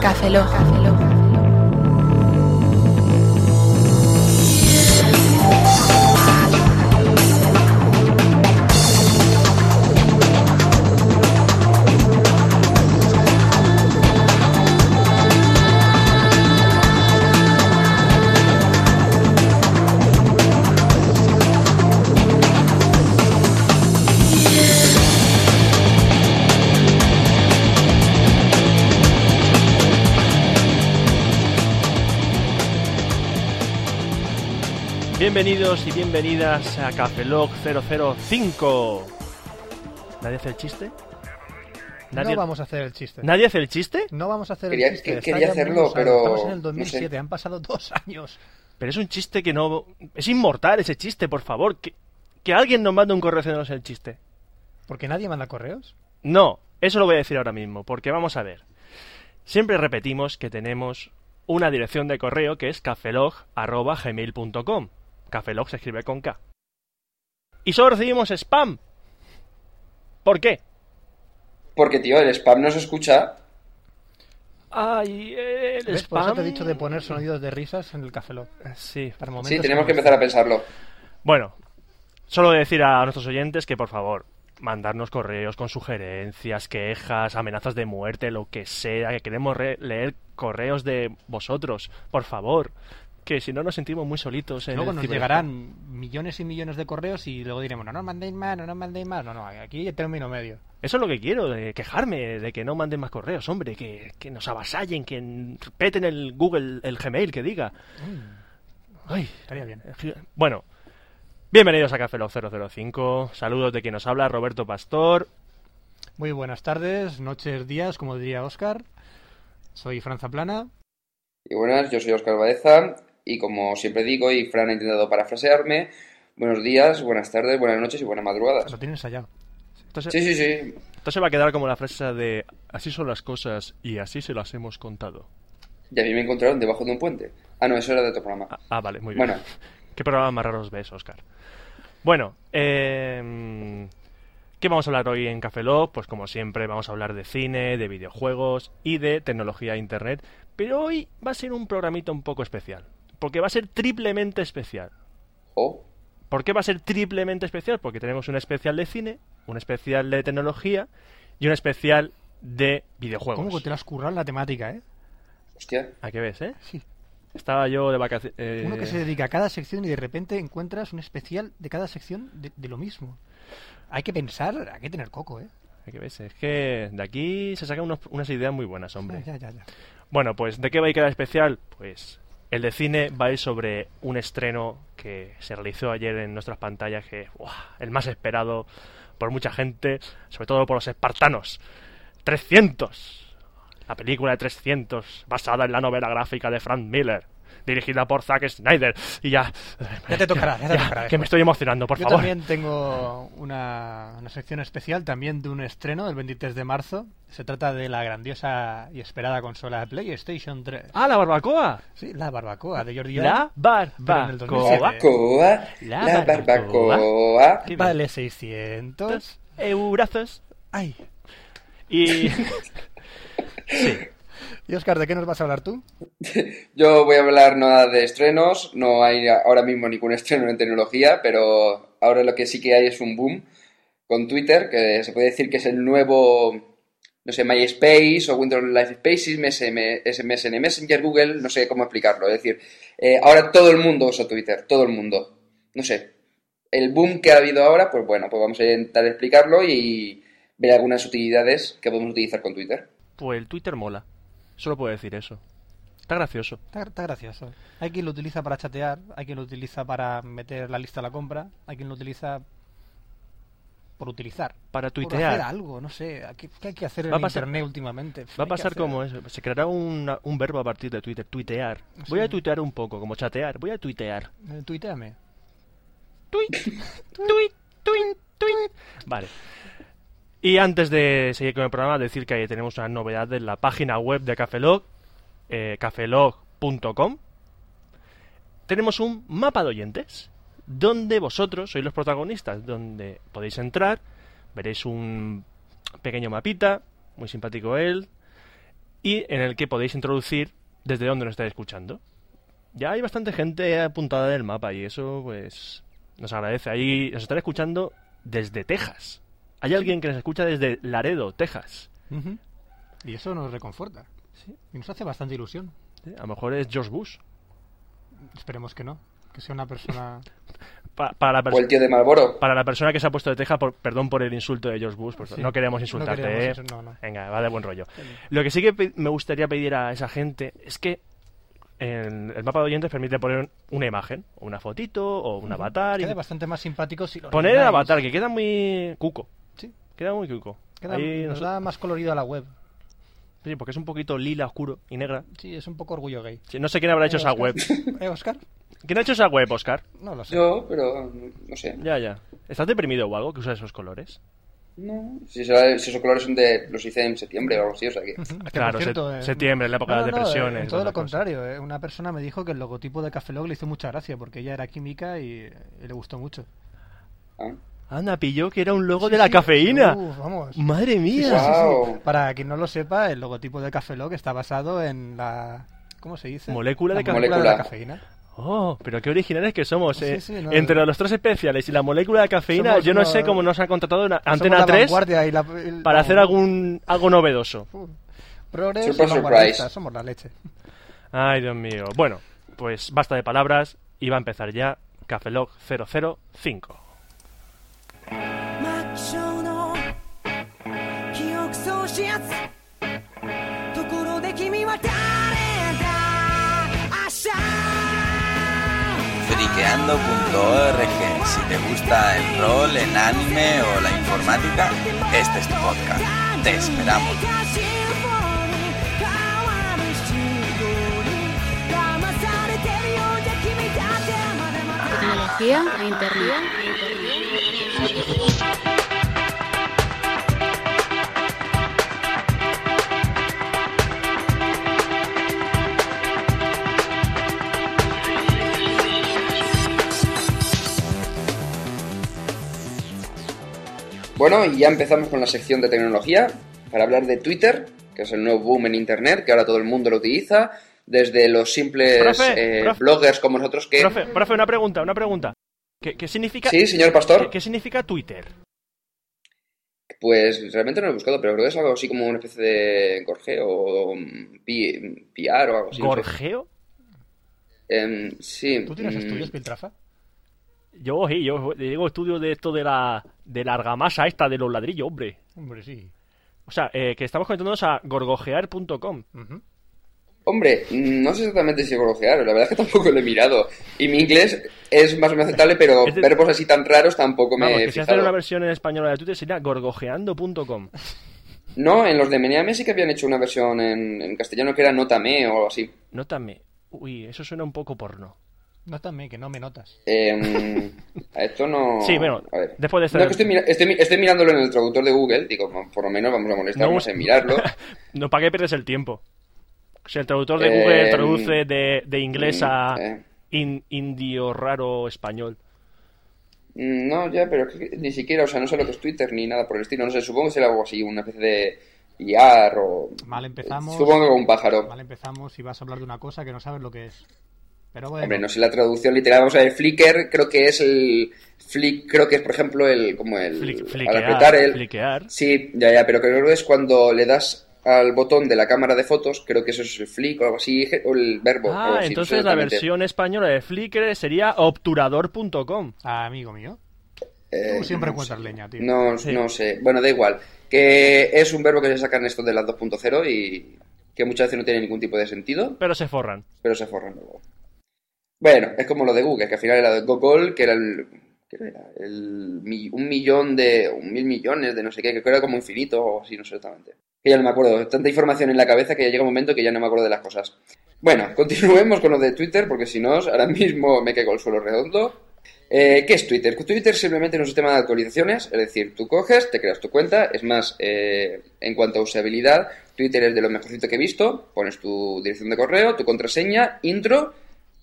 Café Lock. Café Lock. Bienvenidos y bienvenidas a Cafelog 005. ¿Nadie hace el chiste? ¿Nadie, No vamos a hacer el chiste. ¿Nadie hace el chiste? No vamos a hacer Quería- el chiste. que- quería hacerlo, pero Estamos en el no 2007, sé. han pasado dos años. Pero es un chiste que no... Es inmortal ese chiste, por favor. Que, que alguien nos mande un correo haciéndonos el chiste. Porque nadie manda correos. No, eso lo voy a decir ahora mismo, porque vamos a ver. Siempre repetimos que tenemos una dirección de correo que es cafelog.gmail.com. Cafelog se escribe con K. Y solo recibimos spam. ¿Por qué? Porque, tío, el spam no se escucha. Ay, eh, el ¿Ves? Por eso spam... te he dicho de poner sonidos de risas en el café Lock. Sí, Para momentos Sí, tenemos que empezar a pensarlo. Bueno, solo decir a nuestros oyentes que por favor, mandarnos correos con sugerencias, quejas, amenazas de muerte, lo que sea, que queremos re- leer correos de vosotros, por favor. Que si no nos sentimos muy solitos en Luego el nos llegarán millones y millones de correos y luego diremos, no nos mandéis más, no nos mandéis más. No, no, aquí hay término medio. Eso es lo que quiero, de quejarme, de que no manden más correos, hombre, que, que nos avasallen, que peten el Google, el Gmail, que diga. Ay, Estaría bien. Bueno, bienvenidos a Café Lock 005. Saludos de quien nos habla, Roberto Pastor. Muy buenas tardes, noches, días, como diría Oscar. Soy Franza Plana. Y buenas, yo soy Oscar Baeza. Y como siempre digo, y Fran ha intentado parafrasearme, buenos días, buenas tardes, buenas noches y buenas madrugadas. Lo tienen ensayado. Entonces, Sí, sí, sí. Esto se va a quedar como la frase de así son las cosas y así se las hemos contado. Y a mí me encontraron debajo de un puente. Ah, no, eso era de otro programa. Ah, ah, vale, muy bien. Bueno, ¿Qué programa más raros ves, Oscar? Bueno, eh, ¿qué vamos a hablar hoy en Café Lock? Pues como siempre vamos a hablar de cine, de videojuegos y de tecnología e internet. Pero hoy va a ser un programita un poco especial. Porque va a ser triplemente especial. oh, ¿Por qué va a ser triplemente especial? Porque tenemos un especial de cine, un especial de tecnología y un especial de videojuegos. ¿Cómo que te lo has currado la temática, eh? hostia. ¿A qué ves, eh? Sí. Estaba yo de vacaciones. Uno que se dedica a cada sección y de repente encuentras un especial de cada sección de, de lo mismo. Hay que pensar, hay que tener coco, ¿eh? ¿A qué ves? Es que de aquí se sacan unos- unas ideas muy buenas, hombre. Ya, ya, ya. Bueno, pues ¿de qué va a ir cada especial? Pues el de cine va a ir sobre un estreno que se realizó ayer en nuestras pantallas, que ¡buah! el más esperado por mucha gente, sobre todo por los espartanos. 300. La película de 300, basada en la novela gráfica de Frank Miller, dirigida por Zack Snyder. Y ya... Ya te tocará, ya te tocará. Que me estoy emocionando, por Yo favor. también tengo una, una sección especial, también de un estreno del 23 de marzo. Se trata de la grandiosa y esperada consola PlayStation 3. ¡Ah, la barbacoa! Sí, la barbacoa de Jordi La barbacoa. Pero en el 2007. Barbacoa, La la barbacoa. Vale 600. eurazos. Ay. Y... Y Oscar, ¿de qué nos vas a hablar tú? Yo voy a hablar nada de estrenos, no hay ahora mismo ningún estreno en tecnología, pero ahora lo que sí que hay es un boom con Twitter, que se puede decir que es el nuevo, no sé, MySpace o Windows Live Spaces, MSN Messenger, Google, no sé cómo explicarlo. Es decir, eh, ahora todo el mundo usa Twitter, todo el mundo. No sé. El boom que ha habido ahora, pues bueno, pues vamos a intentar explicarlo y ver algunas utilidades que podemos utilizar con Twitter. Pues el Twitter mola. Solo puedo decir eso. Está gracioso. Está, está gracioso. Hay quien lo utiliza para chatear, hay quien lo utiliza para meter la lista a la compra, hay quien lo utiliza por utilizar. Para Por hacer tuitear. algo, no sé. ¿Qué, qué hay que hacer Va a en pasar- internet últimamente? Va a pasar como eso. Se creará una- un verbo a partir de Twitter. Tuitear. Voy a tuitear un poco, como chatear. Voy a tuitear. Eh, Tuiteame. Tuit, tuit, tuit, tuit. Vale. Y antes de seguir con el programa, decir que tenemos una novedad en la página web de Cafelog, eh, cafelog.com. Tenemos un mapa de oyentes, donde vosotros sois los protagonistas, donde podéis entrar, veréis un pequeño mapita, muy simpático él, y en el que podéis introducir desde dónde nos estáis escuchando. Ya hay bastante gente apuntada del mapa y eso pues nos agradece. Ahí nos están escuchando desde Texas. Hay alguien que nos escucha desde Laredo, Texas. Y eso nos reconforta. Y nos hace bastante ilusión. Sí, A lo mejor es George Bush. Esperemos que no. Que sea una persona. Pa- para, la O el persona tío de Malboro. para la persona que se ha puesto de Texas, por- perdón por el insulto de George Bush, pues Sí. no queremos No insultarte. queremos ¿eh? eso, no, no. Venga, va de buen rollo. Lo que sí que me gustaría pedir a esa gente es que en el mapa de oyentes permite poner una imagen, o una fotito, o un avatar. y Queda bastante más simpático si lo Poner el avatar, que queda muy cuco. Queda muy cuco. Queda, Ahí nos nos- da más colorido a la web. Sí, porque es un poquito lila, oscuro y negra. Sí, es un poco orgullo gay. Sí, no sé quién habrá hecho Eh, esa Oscar. web. ¿Eh, Oscar? ¿Quién ha hecho esa web, Oscar? No lo sé. Yo, pero no sé. Ya, ya. ¿Estás deprimido o algo que usa esos colores? No, si, será- si esos colores son de. Los hice en septiembre o algo así, o sea que. Claro, cierto, se- eh, septiembre, la época no, de las no, depresiones. eh, todo lo contrario. eh, Una persona me dijo que el logotipo de Café Log le hizo mucha gracia porque ella era química y, y le gustó mucho. Ah. Anda, pilló que era un logo Sí, de la sí, cafeína. uf, vamos. Madre mía. sí, sí. Guau. Para quien no lo sepa, el logotipo de Café Log está basado en la... ¿Cómo se dice? Molécula La de molécula de la cafeína. Oh, pero qué originales que somos, eh. sí, no, Entre no. los tres especiales y la molécula de cafeína, Somos yo no sé cómo nos han contratado Somos Antena la 3 vanguardia y la- el- para hacer algún algo novedoso. uh, Surprise, somos la leche. Ay, Dios mío. Bueno, pues basta de palabras y va a empezar ya Cafelog 005. friqueando.org. Si te gusta el rol, el anime o la informática, este es tu podcast. Te esperamos. Tecnología e internet. Bueno, y ya empezamos con la sección de tecnología para hablar de Twitter, que es el nuevo boom en Internet, que ahora todo el mundo lo utiliza, desde los simples Profe, eh, profe. bloggers como nosotros que... Profe, profe, una pregunta, una pregunta. ¿Qué, qué significa Sí, señor ¿qué, Pastor. qué significa Twitter? Pues realmente no lo he buscado, pero creo que es algo así como una especie de gorgeo o mm, pi- piar o algo así. no sé. ¿Gorgeo? Em, sí. ¿Tú tienes mm, estudios, Piltrafa? Yo, sí, yo digo estudio de esto de la, de la argamasa esta de los ladrillos, hombre. Hombre, sí. O sea, eh, que estamos conectándonos a gorgojear.com. Ujú. Hombre, no sé exactamente si gorgojear, la verdad es que tampoco lo he mirado. Y mi inglés es más o menos aceptable, pero Es de- verbos así tan raros tampoco me Vamos, he que si fijado. hacer una versión en español de Twitter sería gorgojeando.com. No, en los de Meneame sí que habían hecho una versión en, en castellano que era Nótame o algo así. Nótame. Uy, eso suena un poco porno. Nótame, que no me notas. Em, a esto no... Sí, bueno, a ver. después de este- No, que estoy, mira- estoy, mi- estoy mirándolo en el traductor de Google, digo, por lo menos vamos a molestarnos No, en mirarlo. No, ¿para qué pierdes el tiempo? Si el traductor de Eh, Google traduce de, de inglés a eh. in- indio raro español. Mm, No, ya, pero es que ni siquiera, o sea, no sé lo que es Twitter ni nada por el estilo. No sé, supongo que será algo así, una especie de IAR o... Mal empezamos. Supongo que con un pájaro. Mal empezamos y vas a hablar de una cosa que no sabes lo que es. Pero bueno. Hombre, no sé la traducción literal. Vamos a ver, Flickr creo que es el... Flick, creo que es, por ejemplo, el... como el... Flick- al apretar el... fliquear. Sí, ya, ya, pero creo que es cuando le das al botón de la cámara de fotos, creo que eso es el flick o algo así, o el verbo. Ah, así, entonces la versión española de Flickr sería obturador.com. Ah, amigo mío. Eh, Tú siempre no sé. leña, tío. No, Sí. no sé. Bueno, da igual. Que es un verbo que se sacan esto de las 2.0 y que muchas veces no tiene ningún tipo de sentido, Pero se forran. pero se forran luego. Bueno, es como lo de Google, que al final era de Google, que era el... ¿Qué era? Un millón de... un mil millones de no sé qué, que era como infinito o así, no sé exactamente. Que ya no me acuerdo. Tanta información en la cabeza que ya llega un momento que ya no me acuerdo de las cosas. Bueno, continuemos con lo de Twitter, porque si no, ahora mismo me caigo el suelo redondo. Eh, ¿Qué es Twitter? Twitter simplemente es un sistema de actualizaciones, es decir, tú coges, te creas tu cuenta, es más, eh, en cuanto a usabilidad, Twitter es de lo mejorcito que he visto, pones tu dirección de correo, tu contraseña, intro,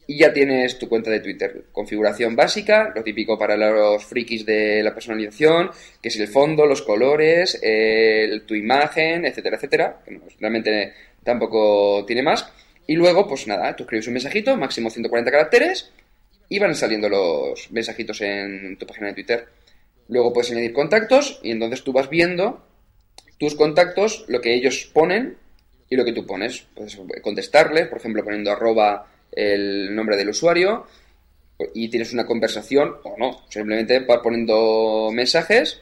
y ya tienes tu cuenta de Twitter. Configuración básica, lo típico para los frikis de la personalización, que es el fondo, los colores, tu imagen, etcétera, etcétera. realmente tampoco tiene más. Y luego, pues nada, tú escribes un mensajito, máximo 140 caracteres, y van saliendo los mensajitos en tu página de Twitter. Luego puedes añadir contactos y entonces tú vas viendo tus contactos, lo que ellos ponen y lo que tú pones. Puedes contestarle, por ejemplo, poniendo arroba el nombre del usuario y tienes una conversación o no. Simplemente vas poniendo mensajes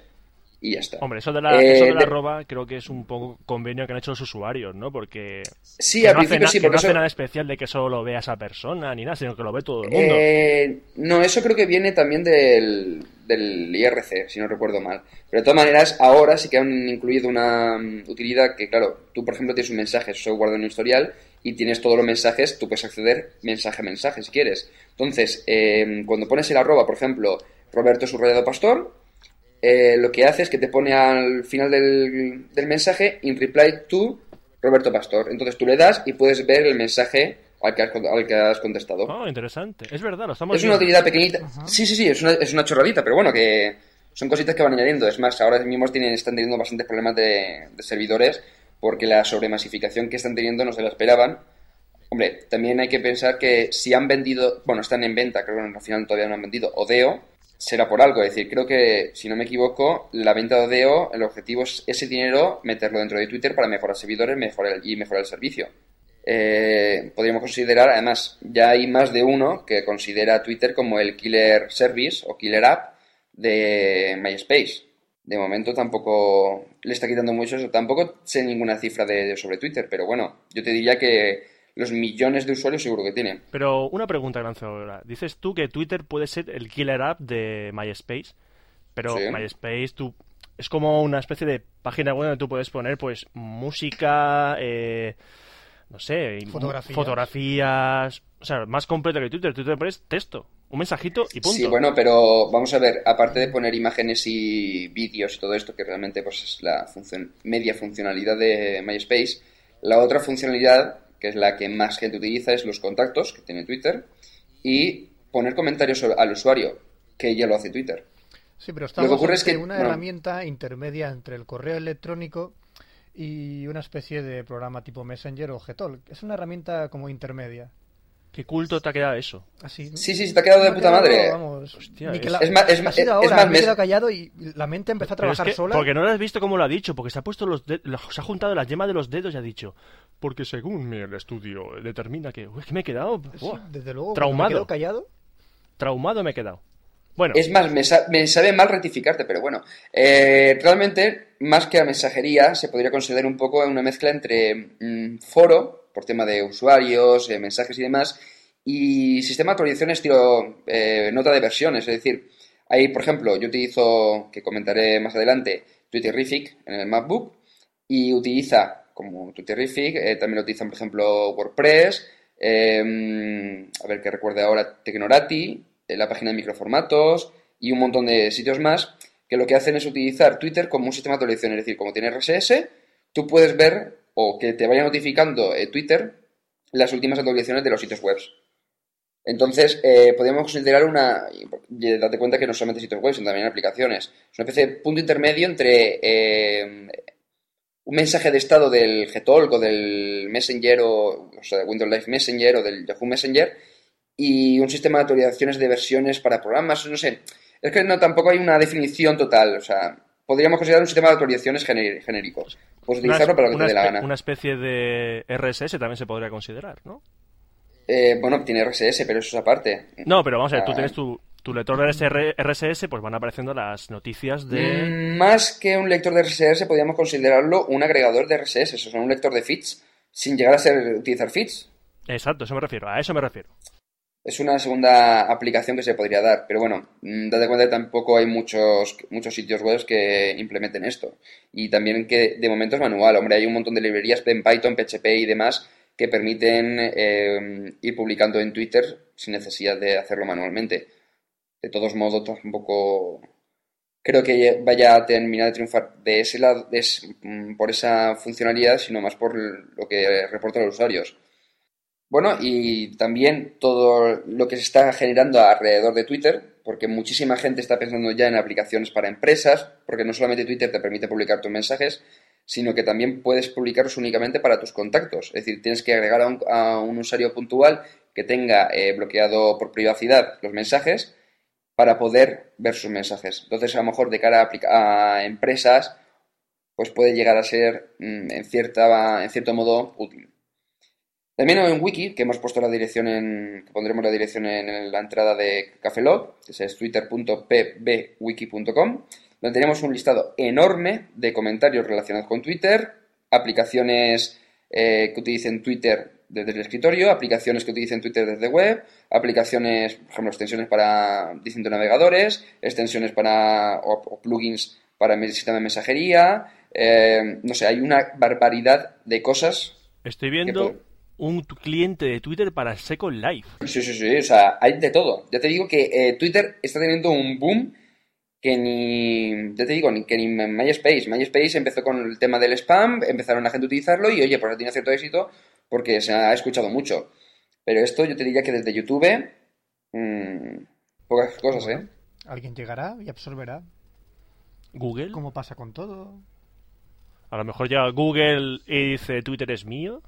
y ya está. Hombre, eso de la, Eh, eso de la de- arroba creo que es un poco convenio que han hecho los usuarios, ¿no? Porque Sí, al no hace, principio na- sí, porque no hace eso- nada especial de que solo lo vea esa persona ni nada, sino que lo ve todo el mundo. Eh, no, eso creo que viene también del, del IRC, si no recuerdo mal. Pero de todas maneras, ahora sí que han incluido una utilidad que, claro, tú por ejemplo tienes un mensaje, eso guarda en un historial, y tienes todos los mensajes, tú puedes acceder mensaje a mensaje si quieres. Entonces, eh, cuando pones el arroba, por ejemplo, Roberto Subrayado Pastor, eh, lo que hace es que te pone al final del, del mensaje in reply to Roberto Pastor. Entonces tú le das y puedes ver el mensaje al que has, con- al que has contestado. Oh, interesante. Es verdad, lo estamos Es una utilidad pequeñita. Sí, sí, sí, es una, es una chorradita, pero bueno, que son cositas que van añadiendo. Es más, ahora mismo tienen, están teniendo bastantes problemas de, de servidores porque la sobremasificación que están teniendo no se la esperaban. Hombre, también hay que pensar que si han vendido, bueno, están en venta, creo que al final todavía no han vendido, Odeo, será por algo. Es decir, creo que, si no me equivoco, la venta de Odeo, el objetivo es ese dinero meterlo dentro de Twitter para mejorar servidores mejorar, y mejorar el servicio. Eh, podríamos considerar, además, ya hay más de uno que considera Twitter como el killer service o killer app de MySpace. De momento tampoco le está quitando mucho eso. Tampoco sé ninguna cifra de, de sobre Twitter, pero bueno, yo te diría que los millones de usuarios seguro que tienen. Pero una pregunta, Gran Cebra. Dices tú que Twitter puede ser el killer app de MySpace, pero Sí. MySpace tú es como una especie de página web donde tú puedes poner pues música, eh, no sé, fotografías, o sea, más completo que Twitter. Twitter pones texto, un mensajito y punto. Sí, bueno, pero vamos a ver, aparte de poner imágenes y vídeos y todo esto, que realmente pues es la función, media funcionalidad de MySpace, la otra funcionalidad, que es la que más gente utiliza, es los contactos que tiene Twitter y poner comentarios al usuario, que ya lo hace Twitter. Sí, pero estamos ocurre es que- una bueno. herramienta intermedia entre el correo electrónico y una especie de programa tipo Messenger o Gtalk. Es una herramienta como intermedia. Qué culto te ha quedado eso. Así. Sí, sí, se te ha quedado de puta quedado, madre. Vamos, Hostia, ni que es- la- es más- es ha más- sido es ahora, más, me he quedado callado y la mente empezó a es trabajar que- sola. porque no lo has visto cómo lo ha dicho, porque se ha puesto los de- se ha juntado las yemas de los dedos y ha dicho, porque según mi- el estudio determina que, uy, que me he quedado Sí, buah, desde luego, traumado. me callado. traumado me he quedado. Bueno, Es más, me, sa- me sabe mal rectificarte, pero bueno. Eh, realmente, más que a mensajería, se podría considerar un poco una mezcla entre mm, foro, por tema de usuarios, eh, mensajes y demás, y sistema de actualizaciones estilo eh, nota de versiones. Es decir, hay, por ejemplo, yo utilizo, que comentaré más adelante, Twitterific en el MacBook, y utiliza, como Twitterific, eh, también lo utilizan, por ejemplo, WordPress, eh, a ver que recuerde ahora, Tecnorati, la página de microformatos y un montón de sitios más que lo que hacen es utilizar Twitter como un sistema de actualización. Es decir, como tiene RSS, tú puedes ver o que te vaya notificando eh, Twitter las últimas actualizaciones de los sitios web. Entonces, eh, podríamos considerar una. y Date cuenta que no solamente sitios web, sino también aplicaciones. Es una especie de punto intermedio entre eh, un mensaje de estado del Gtalk o del Messenger o, o sea, de Windows Live Messenger o del Yahoo Messenger y un sistema de actualizaciones de versiones para programas, no sé. Es que no tampoco hay una definición total, o sea, podríamos considerar un sistema de actualizaciones gené- genéricos. Puedes una, utilizarlo para lo que te dé la gana. una especie de RSS también se podría considerar, ¿no? Eh, bueno, tiene RSS, pero eso es aparte. No, pero vamos a ver, tú Ah. tienes tu, tu lector de SR RSS, pues van apareciendo las noticias de... Mm, Más que un lector de RSS, podríamos considerarlo un agregador de RSS, o sea, un lector de feeds, sin llegar a ser utilizar feeds. Exacto, eso me refiero, a eso me refiero. Es una segunda aplicación que se podría dar, pero bueno, mm, date cuenta que tampoco hay muchos, muchos sitios web que implementen esto. Y también que de momento es manual, hombre, hay un montón de librerías en Python, PHP y demás que permiten eh, ir publicando en Twitter sin necesidad de hacerlo manualmente. De todos modos, tampoco creo que vaya a terminar de triunfar de ese lado, de mm, por esa funcionalidad, sino más por lo que reportan los usuarios. Bueno, y también todo lo que se está generando alrededor de Twitter, porque muchísima gente está pensando ya en aplicaciones para empresas, porque no solamente Twitter te permite publicar tus mensajes, sino que también puedes publicarlos únicamente para tus contactos. Es decir, tienes que agregar a un, a un usuario puntual que tenga eh, bloqueado por privacidad los mensajes para poder ver sus mensajes. Entonces, a lo mejor de cara a, a empresas, pues puede llegar a ser mm, en, cierta, en cierto modo útil. También en Wiki, que hemos puesto la dirección en, que pondremos la dirección en la entrada de Cafelog, que es twitter.pbwiki.com, donde tenemos un listado enorme de comentarios relacionados con Twitter, aplicaciones eh, que utilicen Twitter desde el escritorio, aplicaciones que utilicen Twitter desde web, aplicaciones, por ejemplo, extensiones para distintos navegadores, extensiones para o, o plugins para el sistema de mensajería, eh, no sé, hay una barbaridad de cosas Estoy viendo un cliente de Twitter para Second Life. Sí, sí, sí, o sea, hay de todo. Ya te digo que eh, Twitter está teniendo un boom que ni, ya te digo, ni, que ni MySpace. MySpace empezó con el tema del spam, empezaron la gente a utilizarlo y oye, pues ha tenido cierto éxito porque se ha escuchado mucho. Pero esto yo te diría que desde YouTube, mm, pocas cosas, ¿eh? Alguien llegará y absorberá, Google. como pasa con todo. A lo mejor llega Google y dice Twitter es mío.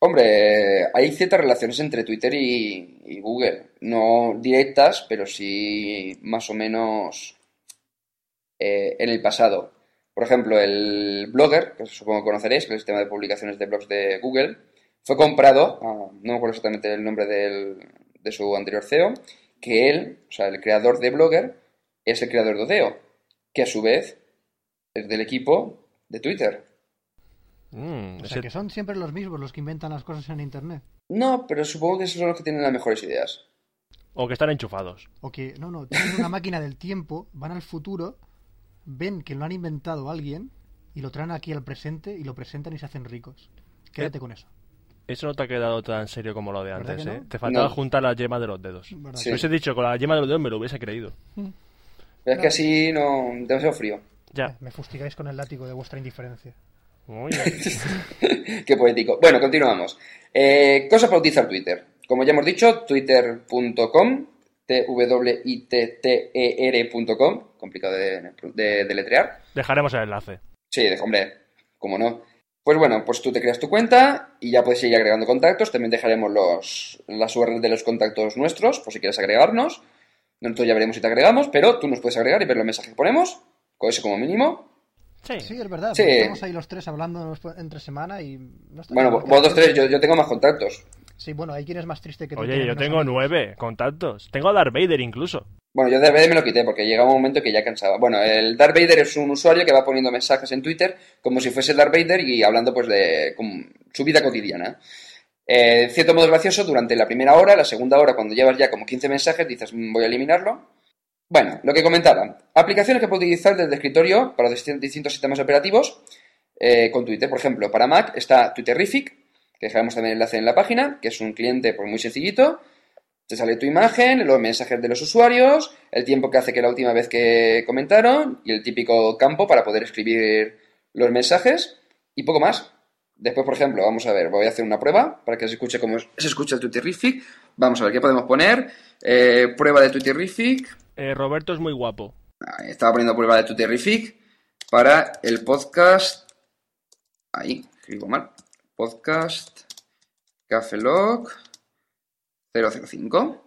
Hombre, hay ciertas relaciones entre Twitter y, Google. No directas, pero sí más o menos eh, en el pasado. Por ejemplo, el Blogger, que supongo que conoceréis, que es el sistema de publicaciones de blogs de Google, fue comprado, ah, no me acuerdo exactamente el nombre del- de su anterior CEO, que él, o sea, el creador de Blogger, es el creador de Odeo, que a su vez es del equipo de Twitter. Mm, O ese- sea, que son siempre los mismos los que inventan las cosas en Internet. No, pero supongo que esos son los que tienen las mejores ideas. O que están enchufados. O que, no, no, tienen una máquina del tiempo, van al futuro, ven que lo han inventado alguien y lo traen aquí al presente y lo presentan y se hacen ricos. Quédate con eso. Eso no te ha quedado tan serio como lo de ¿Verdad antes, ¿eh? no? Te faltaba No. juntar las yemas de los dedos. ¿Verdad? Sí. Si hubiese dicho con la yema de los dedos me lo hubiese creído. Pero es que así no. demasiado frío. Ya. Me fustigáis con el látigo de vuestra indiferencia. Muy bien. Qué poético. Bueno, continuamos. Eh, cosas para utilizar Twitter. Como ya hemos dicho, twitter.com, t-w-i-t-t-e-r.com, complicado de, de deletrear. Dejaremos el enlace. Sí, hombre, cómo no. Pues bueno, pues tú te creas tu cuenta y ya puedes ir agregando contactos. También dejaremos los, las URLs de los contactos nuestros, por si quieres agregarnos. Nosotros ya veremos si te agregamos, pero tú nos puedes agregar y ver los mensajes que ponemos, con eso como mínimo. Sí. Sí, es verdad. Sí. Estamos ahí los tres hablando entre semana y... No está Bueno, vosotros que- tres, yo, yo tengo más contactos. Sí, bueno, hay quien es más triste que tú. Oye, yo tengo amigos. nueve contactos. Tengo a Darth Vader incluso. Bueno, yo Darth Vader me lo quité porque llegaba un momento que ya cansaba. Bueno, el Darth Vader es un usuario que va poniendo mensajes en Twitter como si fuese Darth Vader y hablando pues de como, su vida cotidiana. Eh, de cierto modo gracioso, durante la primera hora, la segunda hora, cuando llevas ya como 15 mensajes, dices, "Mm, voy a eliminarlo. Bueno, lo que comentaba. Aplicaciones que puedo utilizar desde el escritorio para distin- distintos sistemas operativos eh, con Twitter. Por ejemplo, para Mac está Twitterific, que dejaremos también el enlace en la página, que es un cliente pues, muy sencillito. Te sale tu imagen, los mensajes de los usuarios, el tiempo que hace que la última vez que comentaron y el típico campo para poder escribir los mensajes y poco más. Después, por ejemplo, vamos a ver, voy a hacer una prueba para que se escuche cómo se escucha el Twitterific. Vamos a ver qué podemos poner. Eh, prueba de Twitterific. Eh, Roberto es muy guapo. Estaba poniendo prueba de Twitterific para el podcast. Ahí, escribo mal. Podcast Cafelog 005.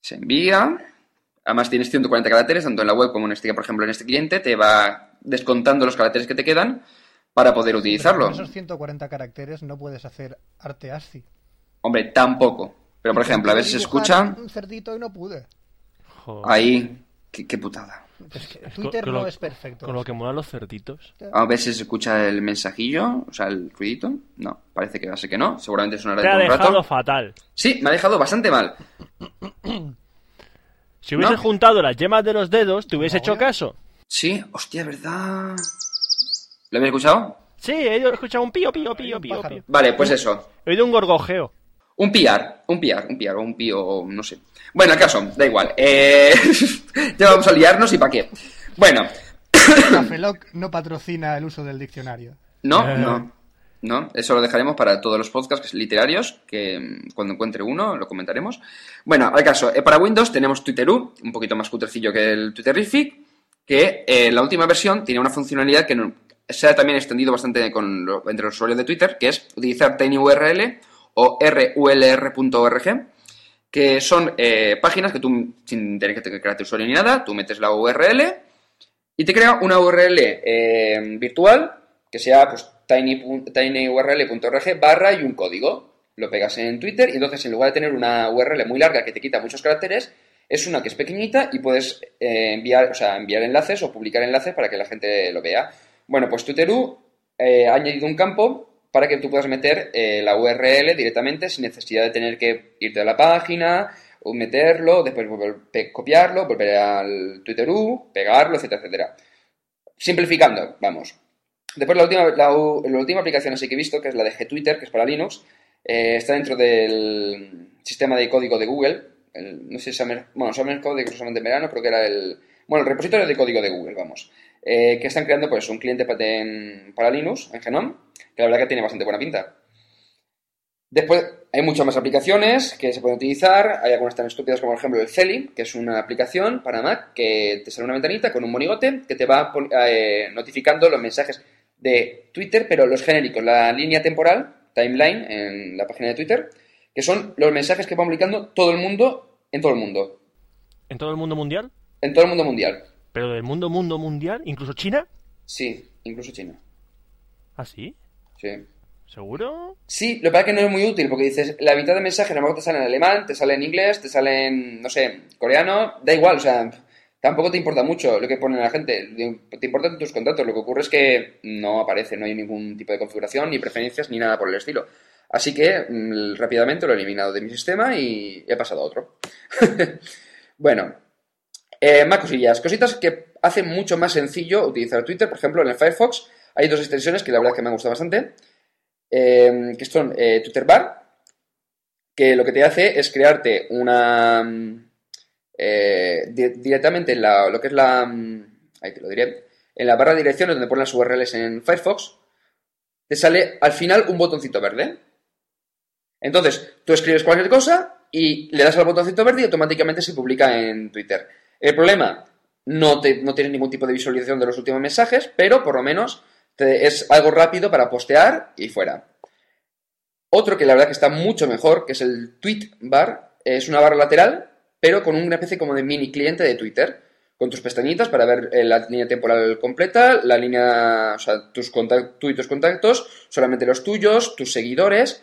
Se envía. Además tienes 140 caracteres, tanto en la web como en este, por ejemplo, en este cliente. Te va descontando los caracteres que te quedan para poder Pero utilizarlo. con esos 140 caracteres no puedes hacer arte ASCII. Hombre, tampoco. Pero, por ejemplo, a ver si se escucha. Un cerdito y no pude. Joder. Ahí. Qué, qué putada. Es que Es Twitter con no lo- es perfecto. Con lo que molan los cerditos. A ver si se escucha el mensajillo, o sea, el ruidito. No, parece que va a ser que no. Seguramente sonará Te ha dentro de un dejado rato. fatal. Sí, me ha dejado bastante mal. Si hubieses No. juntado las yemas de los dedos, ¿te hubiese hecho caso? Sí, hostia, ¿verdad? ¿Lo habéis escuchado? Sí, he escuchado un pío, pío, pío, pío. Vale, pues eso. He oído un gorgojeo. Un piar, un piar, un piar, o un pío, no sé. Bueno, el caso, da igual. Eh... ya vamos a liarnos y para qué. Bueno, Cafeloc no patrocina el uso del diccionario. no, Eh. no. No, eso lo dejaremos para todos los podcasts literarios, que mm, cuando encuentre uno lo comentaremos. Bueno, al caso, eh, para Windows tenemos Twitteroo, un poquito más cutrecillo que el Twitterific, que eh, la última versión tiene una funcionalidad que no- se ha también extendido bastante con lo- entre los usuarios de Twitter, que es utilizar TinyURL o RULR.org, que son eh, páginas que tú, sin tener que crearte usuario ni nada, tú metes la URL y te crea una URL eh, virtual que sea pues, tiny- tinyurl.org barra y un código. Lo pegas en Twitter y entonces en lugar de tener una URL muy larga que te quita muchos caracteres, es una que es pequeñita y puedes eh, enviar, o sea, enviar enlaces o publicar enlaces para que la gente lo vea. Bueno, pues Twitterú eh, ha añadido un campo para que tú puedas meter eh, la URL directamente sin necesidad de tener que irte a la página, meterlo, después volver, copiarlo, volver al Twitterú, pegarlo, etcétera, etcétera. Simplificando, vamos. Después la última, la, u- la última aplicación así que he visto, que es la de GTwitter, que es para Linux, eh, está dentro del sistema de código de Google. No sé, Summer, bueno, Summer Code, creo que en verano, creo que era el... Bueno, el repositorio de código de Google, vamos. Eh, que están creando pues un cliente pa- en- para Linux, en Genome, que la verdad que tiene bastante buena pinta. Después hay muchas más aplicaciones que se pueden utilizar. Hay algunas tan estúpidas como, por ejemplo, el Celi, que es una aplicación para Mac que te sale una ventanita con un monigote que te va eh, notificando los mensajes de Twitter, pero los genéricos, la línea temporal, timeline, en la página de Twitter, que son los mensajes que va publicando todo el mundo en todo el mundo. ¿En todo el mundo mundial? En todo el mundo mundial. ¿Pero del mundo, mundo mundial? ¿Incluso China? Sí, incluso China. ¿Ah, sí? Sí. ¿Seguro? Sí, lo que pasa es que no es muy útil porque dices, la mitad de mensajes a lo mejor te sale en alemán, te sale en inglés, te sale en, no sé, coreano, da igual, o sea, tampoco te importa mucho lo que pone la gente, te importan tus contactos, lo que ocurre es que no aparece, no hay ningún tipo de configuración, ni preferencias, ni nada por el estilo. Así que mm, rápidamente lo he eliminado de mi sistema y he pasado a otro. bueno, eh, más cosillas, cositas que hacen mucho más sencillo utilizar Twitter, por ejemplo, en el Firefox hay dos extensiones que la verdad que me han gustado bastante eh, que son eh, Twitter Bar, que lo que te hace es crearte una... mm, eh, di- directamente en la- lo que es la... mm, Ahí te lo diré. En la barra de direcciones donde ponen las URLs en Firefox, te sale al final un botoncito verde. Entonces, tú escribes cualquier cosa y le das al botoncito verde y automáticamente se publica en Twitter. El problema, no, te, no tienes ningún tipo de visualización de los últimos mensajes, pero por lo menos te- es algo rápido para postear y fuera. Otro que la verdad que está mucho mejor, que es el Tweet Bar, es una barra lateral, pero con una especie como de mini cliente de Twitter, con tus pestañitas para ver eh, la línea temporal completa, la línea, o sea, tus contactos, tus contactos, solamente los tuyos, tus seguidores,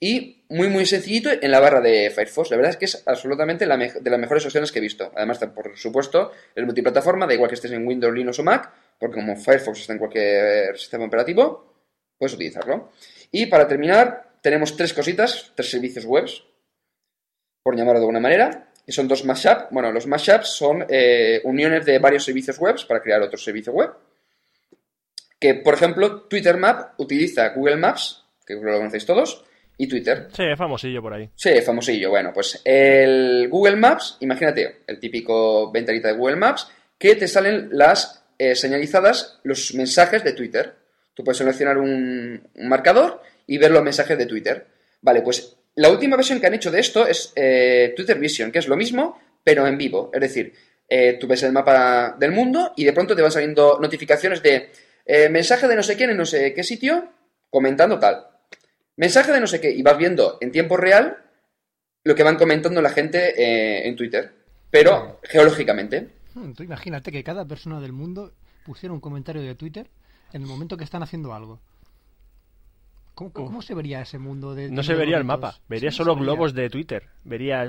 y muy muy sencillito en la barra de Firefox. La verdad es que es absolutamente la de las mejores opciones que he visto. Además, por supuesto, es multiplataforma, da igual que estés en Windows, Linux o Mac, porque como Firefox está en cualquier sistema operativo, puedes utilizarlo. Y para terminar, tenemos tres cositas, tres servicios webs, por llamarlo de alguna manera, y son dos mashups. Bueno, los mashups son eh, uniones de varios servicios webs para crear otro servicio web. Que, por ejemplo, Twitter Map utiliza Google Maps, que que lo conocéis todos, y Twitter. Sí, es famosillo por ahí. Sí, famosillo. Bueno, pues el Google Maps, imagínate, el típico ventanita de Google Maps, que te salen las eh, señalizadas, los mensajes de Twitter. Tú puedes seleccionar un, un marcador y ver los mensajes de Twitter. Vale, pues la última versión que han hecho de esto es eh, Twitter Vision, que es lo mismo, pero en vivo. Es decir, eh, tú ves el mapa del mundo y de pronto te van saliendo notificaciones de mensaje de no sé quién en no sé qué sitio comentando tal. Mensaje de no sé qué, y vas viendo en tiempo real lo que van comentando la gente eh, en Twitter, pero geológicamente. Tú imagínate que cada persona del mundo pusiera un comentario de Twitter en el momento que están haciendo algo. ¿Cómo, cómo se vería ese mundo de No se vería el mapa, vería Sí, solo vería. globos de Twitter. Vería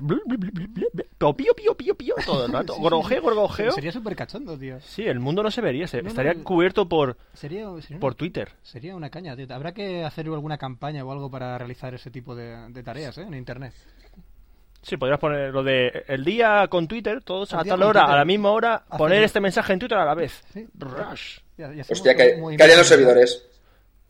pío, pío, pío, pío, todo el rato. Sí, Gorgojeo. Sería súper cachondo, tío. Sí, el mundo no se vería, se- No, estaría cubierto por, Sería, sería por una, Twitter. sería una caña, tío. Habrá que hacer alguna campaña o algo para realizar ese tipo de, de tareas, ¿eh? En internet. Sí, podrías poner lo de el día con Twitter, todos El a tal hora, Twitter. a la misma hora, poner este mensaje en Twitter a la vez. Sí. Rush. Ya- Hostia, que, movimiento que harían los servidores.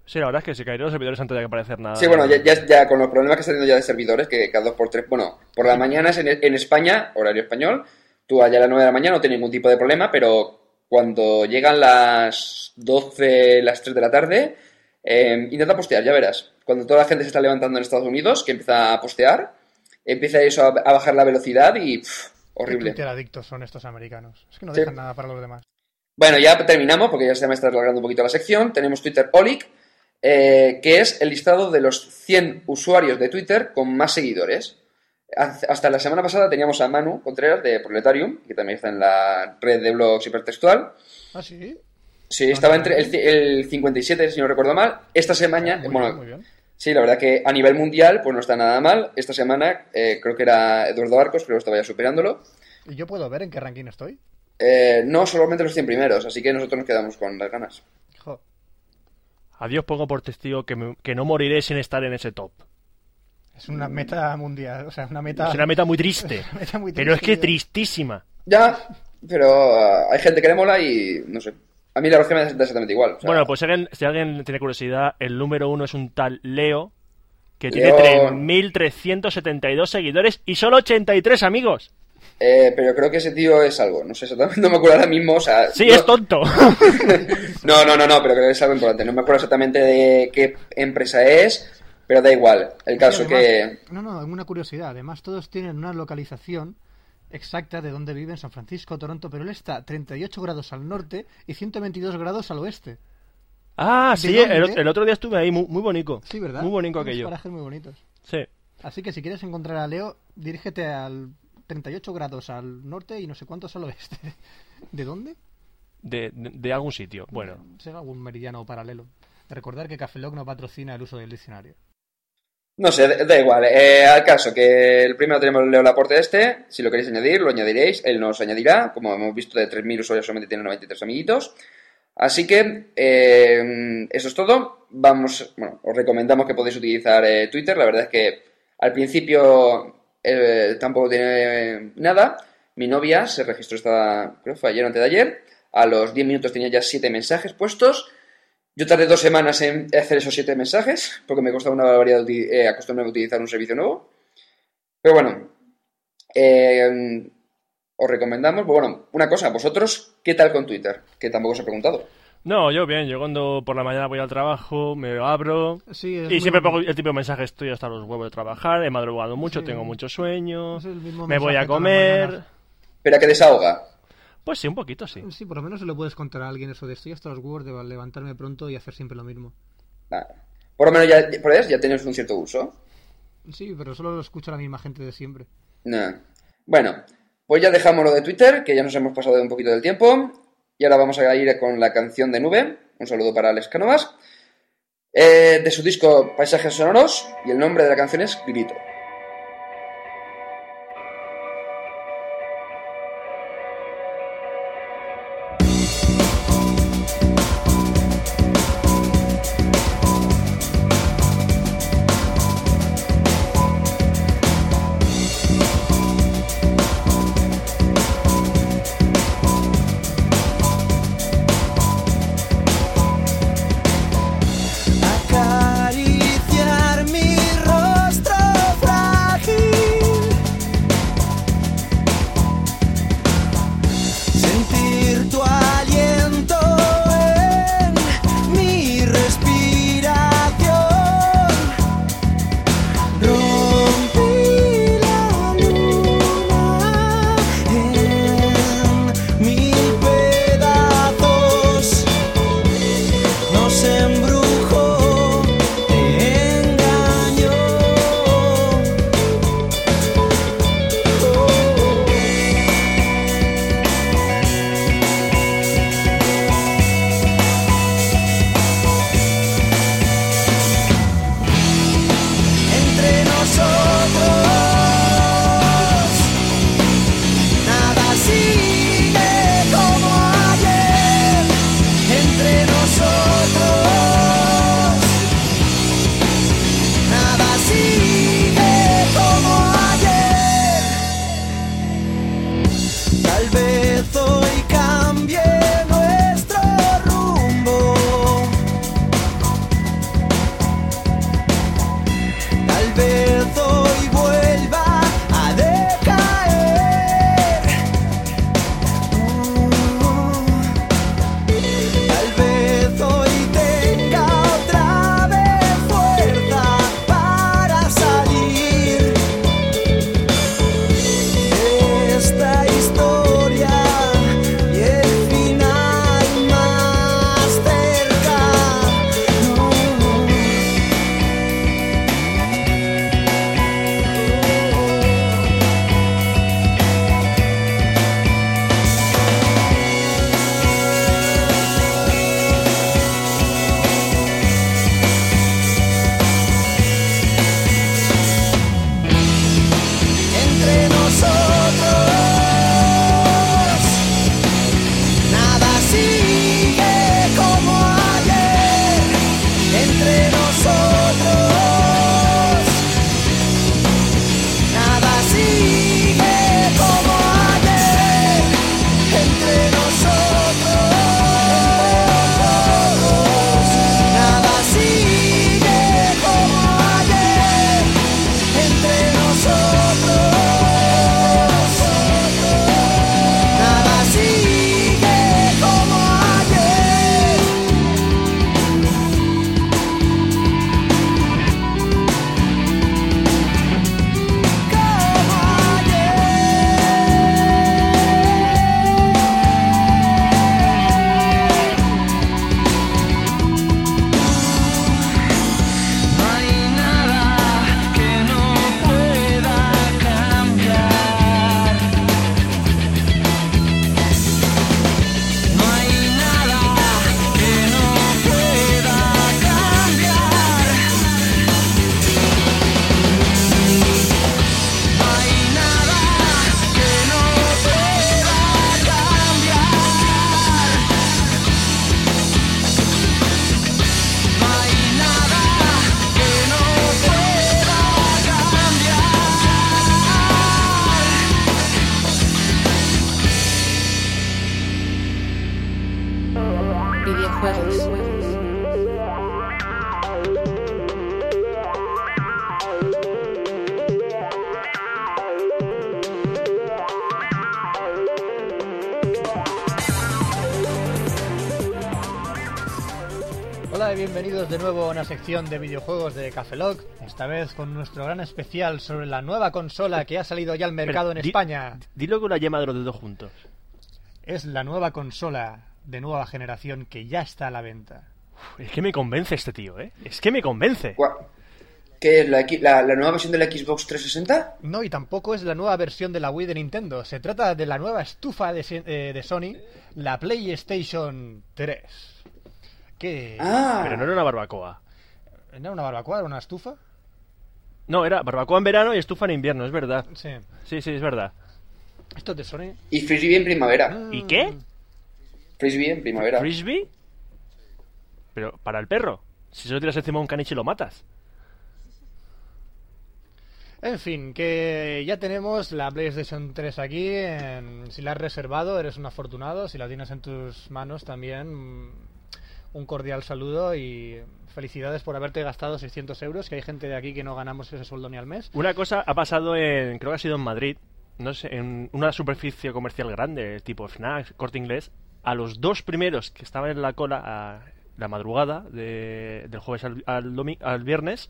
Sí, la verdad es que se caerían los servidores antes de que aparecer nada. Sí, bueno, ya, ya, ya con los problemas que está teniendo ya de servidores, que cada dos por tres, bueno, por las mañanas en, en España, horario español, tú allá a las 9 de la mañana no tienes ningún tipo de problema, pero cuando llegan las 12, las 3 de la tarde, eh, intenta postear, ya verás. Cuando toda la gente se está levantando en Estados Unidos, que empieza a postear, empieza eso a, a bajar la velocidad y pff, Qué horrible. Twitter adictos son estos americanos. Es que no Sí. dejan nada para los demás. Bueno, ya terminamos porque ya se me está alargando un poquito la sección. Tenemos Twitter Olic, eh, que es el listado de los 100 usuarios de Twitter con más seguidores. Hasta la semana pasada teníamos a Manu Contreras de Proletarium, que también está en la red de blogs hipertextual. Ah, sí. Sí, estaba entre el, el 57, si no recuerdo mal. Esta semana, Muy bueno, bien, muy bien. sí, la verdad que a nivel mundial, pues no está nada mal. Esta semana eh, creo que era Eduardo Arcos, pero estaba ya superándolo. ¿Y yo puedo ver en qué ranking estoy? Eh, no solamente los 100 primeros, así que nosotros nos quedamos con las ganas. Jo, Adiós pongo por testigo que, me- que no moriré sin estar en ese top. es una meta mundial, o sea, una meta... Es una meta muy triste. una meta muy Pero es que triste. tristísima. Ya, pero ah, hay gente que le mola y no sé. A mí la verdad es que me da exactamente igual. o sea, Bueno, pues si alguien, si alguien tiene curiosidad, el número uno es un tal Leo, que Leo- tiene 3.372 seguidores y solo 83 amigos. Eh, pero creo que ese tío es algo. No sé exactamente, no me acuerdo ahora mismo. O sea, Sí, no, es tonto. No, no, no, no, pero creo que es algo importante. No me acuerdo exactamente de qué empresa es, pero da igual. El caso Sí, que. No, no, una curiosidad. Además, todos tienen una localización exacta de dónde viven, San Francisco, Toronto, pero él está 38 grados al norte y 122 grados al oeste. ah, ¿De sí, el, el otro día estuve ahí, muy, muy bonito. Sí, ¿verdad? Muy bonito Unos aquello. parajes muy bonitos. Sí. Así que si quieres encontrar a Leo, dirígete al 38 grados al norte y no sé cuántos al oeste. ¿De dónde? De, de- de algún sitio. Bueno, Será algún meridiano paralelo. De recordar que Café Lock no patrocina el uso del diccionario. No sé, da, da igual. Eh, al caso que el primero tenemos Leo Laporte este. Si lo queréis añadir, lo añadiréis. Él nos añadirá. Como hemos visto, de 3.000 usuarios solamente tiene 93 amiguitos. Así que eh, eso es todo. Vamos, bueno, os recomendamos que podéis utilizar eh, Twitter. La verdad es que al principio eh, tampoco tiene nada. Mi novia se registró esta, creo fue ayer o antes de ayer. A los 10 minutos tenía ya 7 mensajes puestos. Yo tardé dos semanas en hacer esos 7 mensajes, porque me costaba una barbaridad eh, acostumbrarme a utilizar un servicio nuevo. Pero bueno, eh, os recomendamos, pues bueno, una cosa, vosotros, ¿qué tal con Twitter? Que tampoco os he preguntado. No, yo bien, yo cuando por la mañana voy al trabajo, me abro Sí, es y siempre pongo el tipo de mensaje, estoy hasta los huevos de trabajar, he madrugado mucho, Sí. tengo mucho sueño, me voy a comer. a que desahoga. Pues sí, un poquito sí. Sí, por lo menos se lo puedes contar a alguien eso de estoy hasta los huevos de levantarme pronto y hacer siempre lo mismo. Nah. Por lo menos ya, por eso ya tenéis un cierto uso. Sí, pero solo lo escucha la misma gente de siempre. Nah. Bueno, pues ya dejamos lo de Twitter, que ya nos hemos pasado de un poquito del tiempo. Y ahora vamos a ir con la canción de Nube. Un saludo para Alex Canovas. Eh, de su disco Paisajes Sonoros. Y el nombre de la canción es Grito. Sección de videojuegos de Cafelog, esta vez con nuestro gran especial sobre la nueva consola que ha salido ya al mercado en Espera, di- España. Dilo con la yema de los dedos juntos. Es la nueva consola de nueva generación que ya está a la venta. Uf, es que me convence este tío, ¿eh? Es que me convence. ¿Qué es la, la, la nueva versión de la Xbox 360? No, y tampoco es la nueva versión de la Wii de Nintendo. Se trata de la nueva estufa de, eh, de Sony, la PlayStation 3. ¿Qué? Ah, Pero no era una barbacoa. ¿Era una barbacoa? ¿Era una estufa? No, era barbacoa en verano y estufa en invierno, es verdad. Sí. Sí, sí, es verdad. Esto es de Sony. y Frisbee en primavera. ¿Y qué? Frisbee en primavera. ¿Frisbee? Pero para el perro. Si solo tiras encima un caniche y lo matas. En fin, que ya tenemos la PlayStation 3 aquí. en- Si la has reservado, eres un afortunado. Si la tienes en tus manos también, un cordial saludo y felicidades por haberte gastado 600 euros. Que hay gente de aquí que no ganamos ese sueldo ni al mes. Una cosa ha pasado en, creo que ha sido en Madrid, no sé, en una superficie comercial grande, tipo Fnac, Corte Inglés, a los dos primeros que estaban en la cola a la madrugada de- del jueves al, al, al viernes,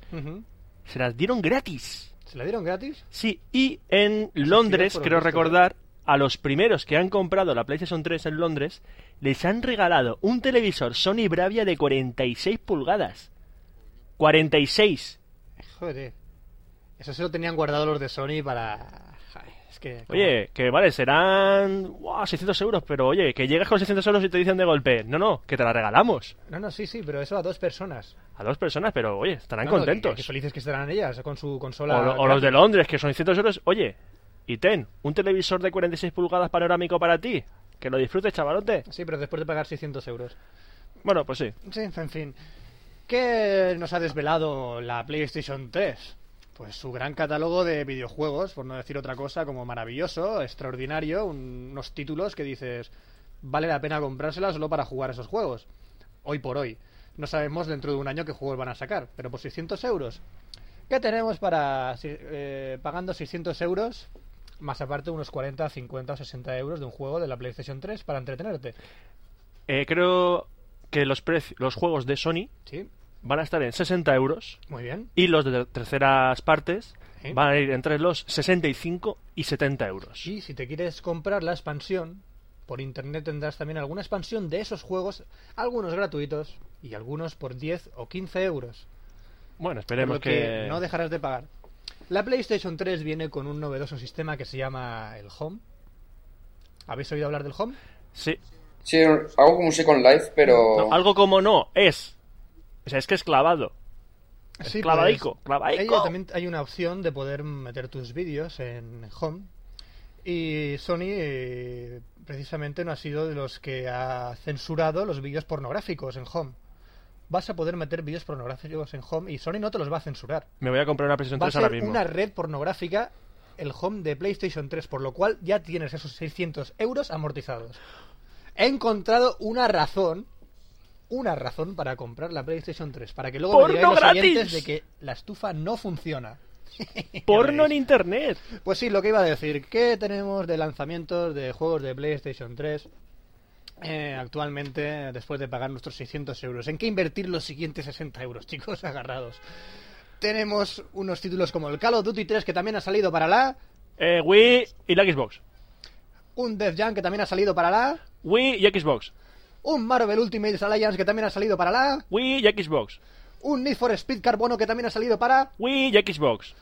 se las dieron gratis. ¿Se la dieron gratis? Sí, y en Londres, creo visto, recordar, a los primeros que han comprado la PlayStation 3 en Londres, les han regalado un televisor Sony Bravia de 46 pulgadas. 46. Joder. Eso se lo tenían guardado los de Sony para... Es que... Oye, que vale, serán guau, 600 euros, pero oye, que llegas con 600 euros y te dicen de golpe, no, no, que te la regalamos. No, no, sí, sí, pero eso a dos personas. A dos personas, pero oye, estarán No, no, que- contentos. Que, felices que estarán ellas con su o, consola. lo- o los de Londres, que son 600 euros, oye, y ten, un televisor de 46 pulgadas panorámico para ti. Que lo disfrutes, chavalote. Sí, pero después de pagar 600 euros. Bueno, pues sí. Sí, en fin. ¿Qué nos ha desvelado la PlayStation 3? Pues su gran catálogo de videojuegos, por no decir otra cosa, como maravilloso, extraordinario, un- unos títulos que dices, vale la pena comprársela solo para jugar esos juegos. Hoy por hoy. No sabemos dentro de un año qué juegos van a sacar, pero por 600 euros. ¿Qué tenemos para eh, pagando 600 euros? Más aparte unos 40, 50 o 60 euros de un juego de la PlayStation 3 para entretenerte. Eh, creo que los, los juegos de Sony Sí, van a estar en 60 euros muy bien. y los de terceras partes Sí. van a ir entre los 65 y 70 euros. Y si te quieres comprar la expansión, por internet tendrás también alguna expansión de esos juegos, algunos gratuitos y algunos por 10 o 15 euros. Bueno, Por esperemos que no dejarás de pagar. La PlayStation 3 viene con un novedoso sistema que se llama el Home. ¿Habéis oído hablar del Home? Sí. Sí, algo como un Second Life, pero... No, algo como no, es. O sea, es que es clavado. Es Sí, clavadico, pues, clavadico. ahí también hay una opción de poder meter tus vídeos en Home. Y Sony eh, precisamente no ha sido de los que ha censurado los vídeos pornográficos en Home. Vas a poder meter vídeos pornográficos en Home y Sony no te los va a censurar. Me voy a comprar una PlayStation Va a 3 ahora mismo. una red pornográfica el Home de PlayStation 3, por lo cual ya tienes esos 600 euros amortizados. He encontrado una razón, una razón para comprar la PlayStation 3, para que luego me ¡Porno digáis los gratis! oyentes de que la estufa no funciona. Porno en internet. Pues sí, lo que iba a decir, ¿qué tenemos de lanzamientos de juegos de PlayStation 3 eh, actualmente después de pagar nuestros 600 euros? ¿En qué invertir los siguientes 60 euros, chicos? Agarrados. Tenemos unos títulos como el Call of Duty 3 que también ha salido para la, Eh, Wii y la Xbox. un Death Jam que también ha salido para la, Wii y Xbox. un Marvel Ultimate Alliance que también ha salido para la, Wii y Xbox. un Need for Speed Carbono que también ha salido para... Wii y Xbox.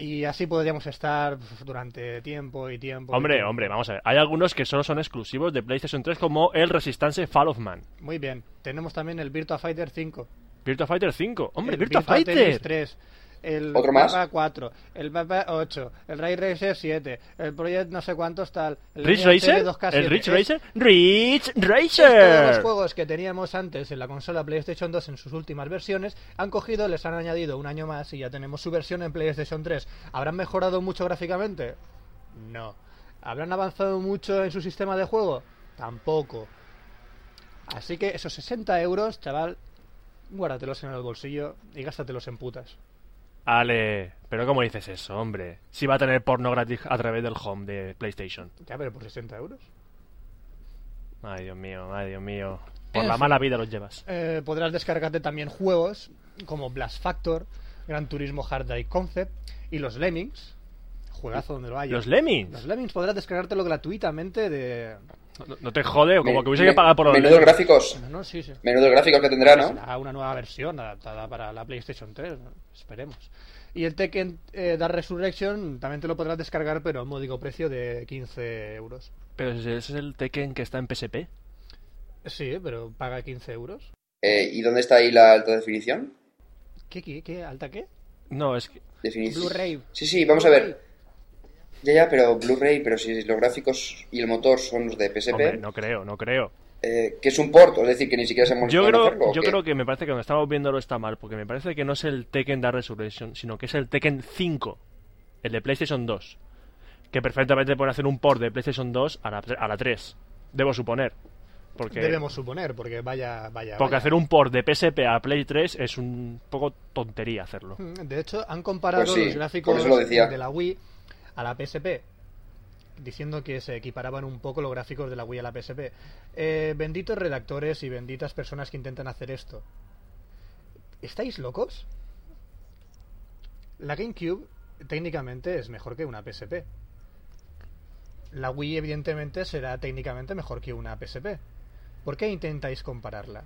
Y así podríamos estar durante tiempo y tiempo. y Hombre, tiempo. hombre, vamos a ver. Hay algunos que solo son exclusivos de PlayStation 3 como el Resistance Fall of Man. Muy bien. Tenemos también el Virtua Fighter 5. Virtua Fighter 5. Hombre, el Virtua, Tennis Fighter. 3, el ¿Otro más? Papa 4, el Papa 8, el Ray Racer 7, el Project no sé cuántos tal, el ¿Rich Racer? 2K7. ¿El Rich Es- Racer? ¡Rich es Todos los Racer! juegos que teníamos antes en la consola PlayStation 2 en sus últimas versiones han cogido, les han añadido un año más y ya tenemos su versión en PlayStation 3. ¿Habrán mejorado mucho gráficamente? No. ¿Habrán avanzado mucho en su sistema de juego? Tampoco. Así que esos 60 euros, chaval, guárdatelos en el bolsillo y gástatelos en putas. Ale, pero ¿cómo dices eso, hombre? Si va a tener porno gratis a través del home de PlayStation. Ya, pero por 60 euros. Ay, Dios mío, ay, Dios mío. Por En la fin. mala vida los llevas. Eh, podrás descargarte también juegos como Blast Factor, Gran Turismo Hard Drive Concept y los Lemmings. Juegazo donde lo hay. ¿Los Lemmings? Los Lemmings podrás descargártelo gratuitamente de... No, no te jode, o como que hubiese me- que pagar por los Menudos Lemmings. gráficos. No, no, sí, sí. Menudos gráficos que tendrá, ¿no? Será una nueva versión adaptada para la PlayStation 3, ¿no? esperemos. Y el Tekken eh, Dark Resurrection también te lo podrás descargar, pero a un módico precio de 15 euros. Pero ese es el Tekken que está en PSP. Sí, pero paga 15 euros. Eh, ¿Y dónde está ahí la alta definición? ¿Qué, qué, qué? ¿Alta qué? No, es que... Definición. Blu-ray. Sí, sí, vamos a ver. Ya, ya, pero Blu-ray, pero si los gráficos y el motor son los de PSP, Hombre, no creo, no creo. eh, que es un port, es decir, que ni siquiera sabemos Yo cómo creo, hacerlo, ¿o yo creo que me parece que donde estamos viéndolo está mal, porque me parece que no es el Tekken Dark Resurrection, sino que es el Tekken 5, el de PlayStation 2, que perfectamente puede hacer un port de PlayStation 2 a la, a la 3, debo suponer. Porque, Debemos suponer, porque vaya, vaya. porque vaya. hacer un port de PSP a Play 3 es un poco tontería hacerlo. Mm, De hecho, han comparado Pues sí, los gráficos lo de la Wii a la PSP, diciendo que se equiparaban un poco los gráficos de la Wii a la PSP. Eh, benditos redactores y benditas personas que intentan hacer esto. ¿Estáis locos? La GameCube técnicamente es mejor que una PSP. La Wii evidentemente será técnicamente mejor que una PSP. ¿Por qué intentáis compararla?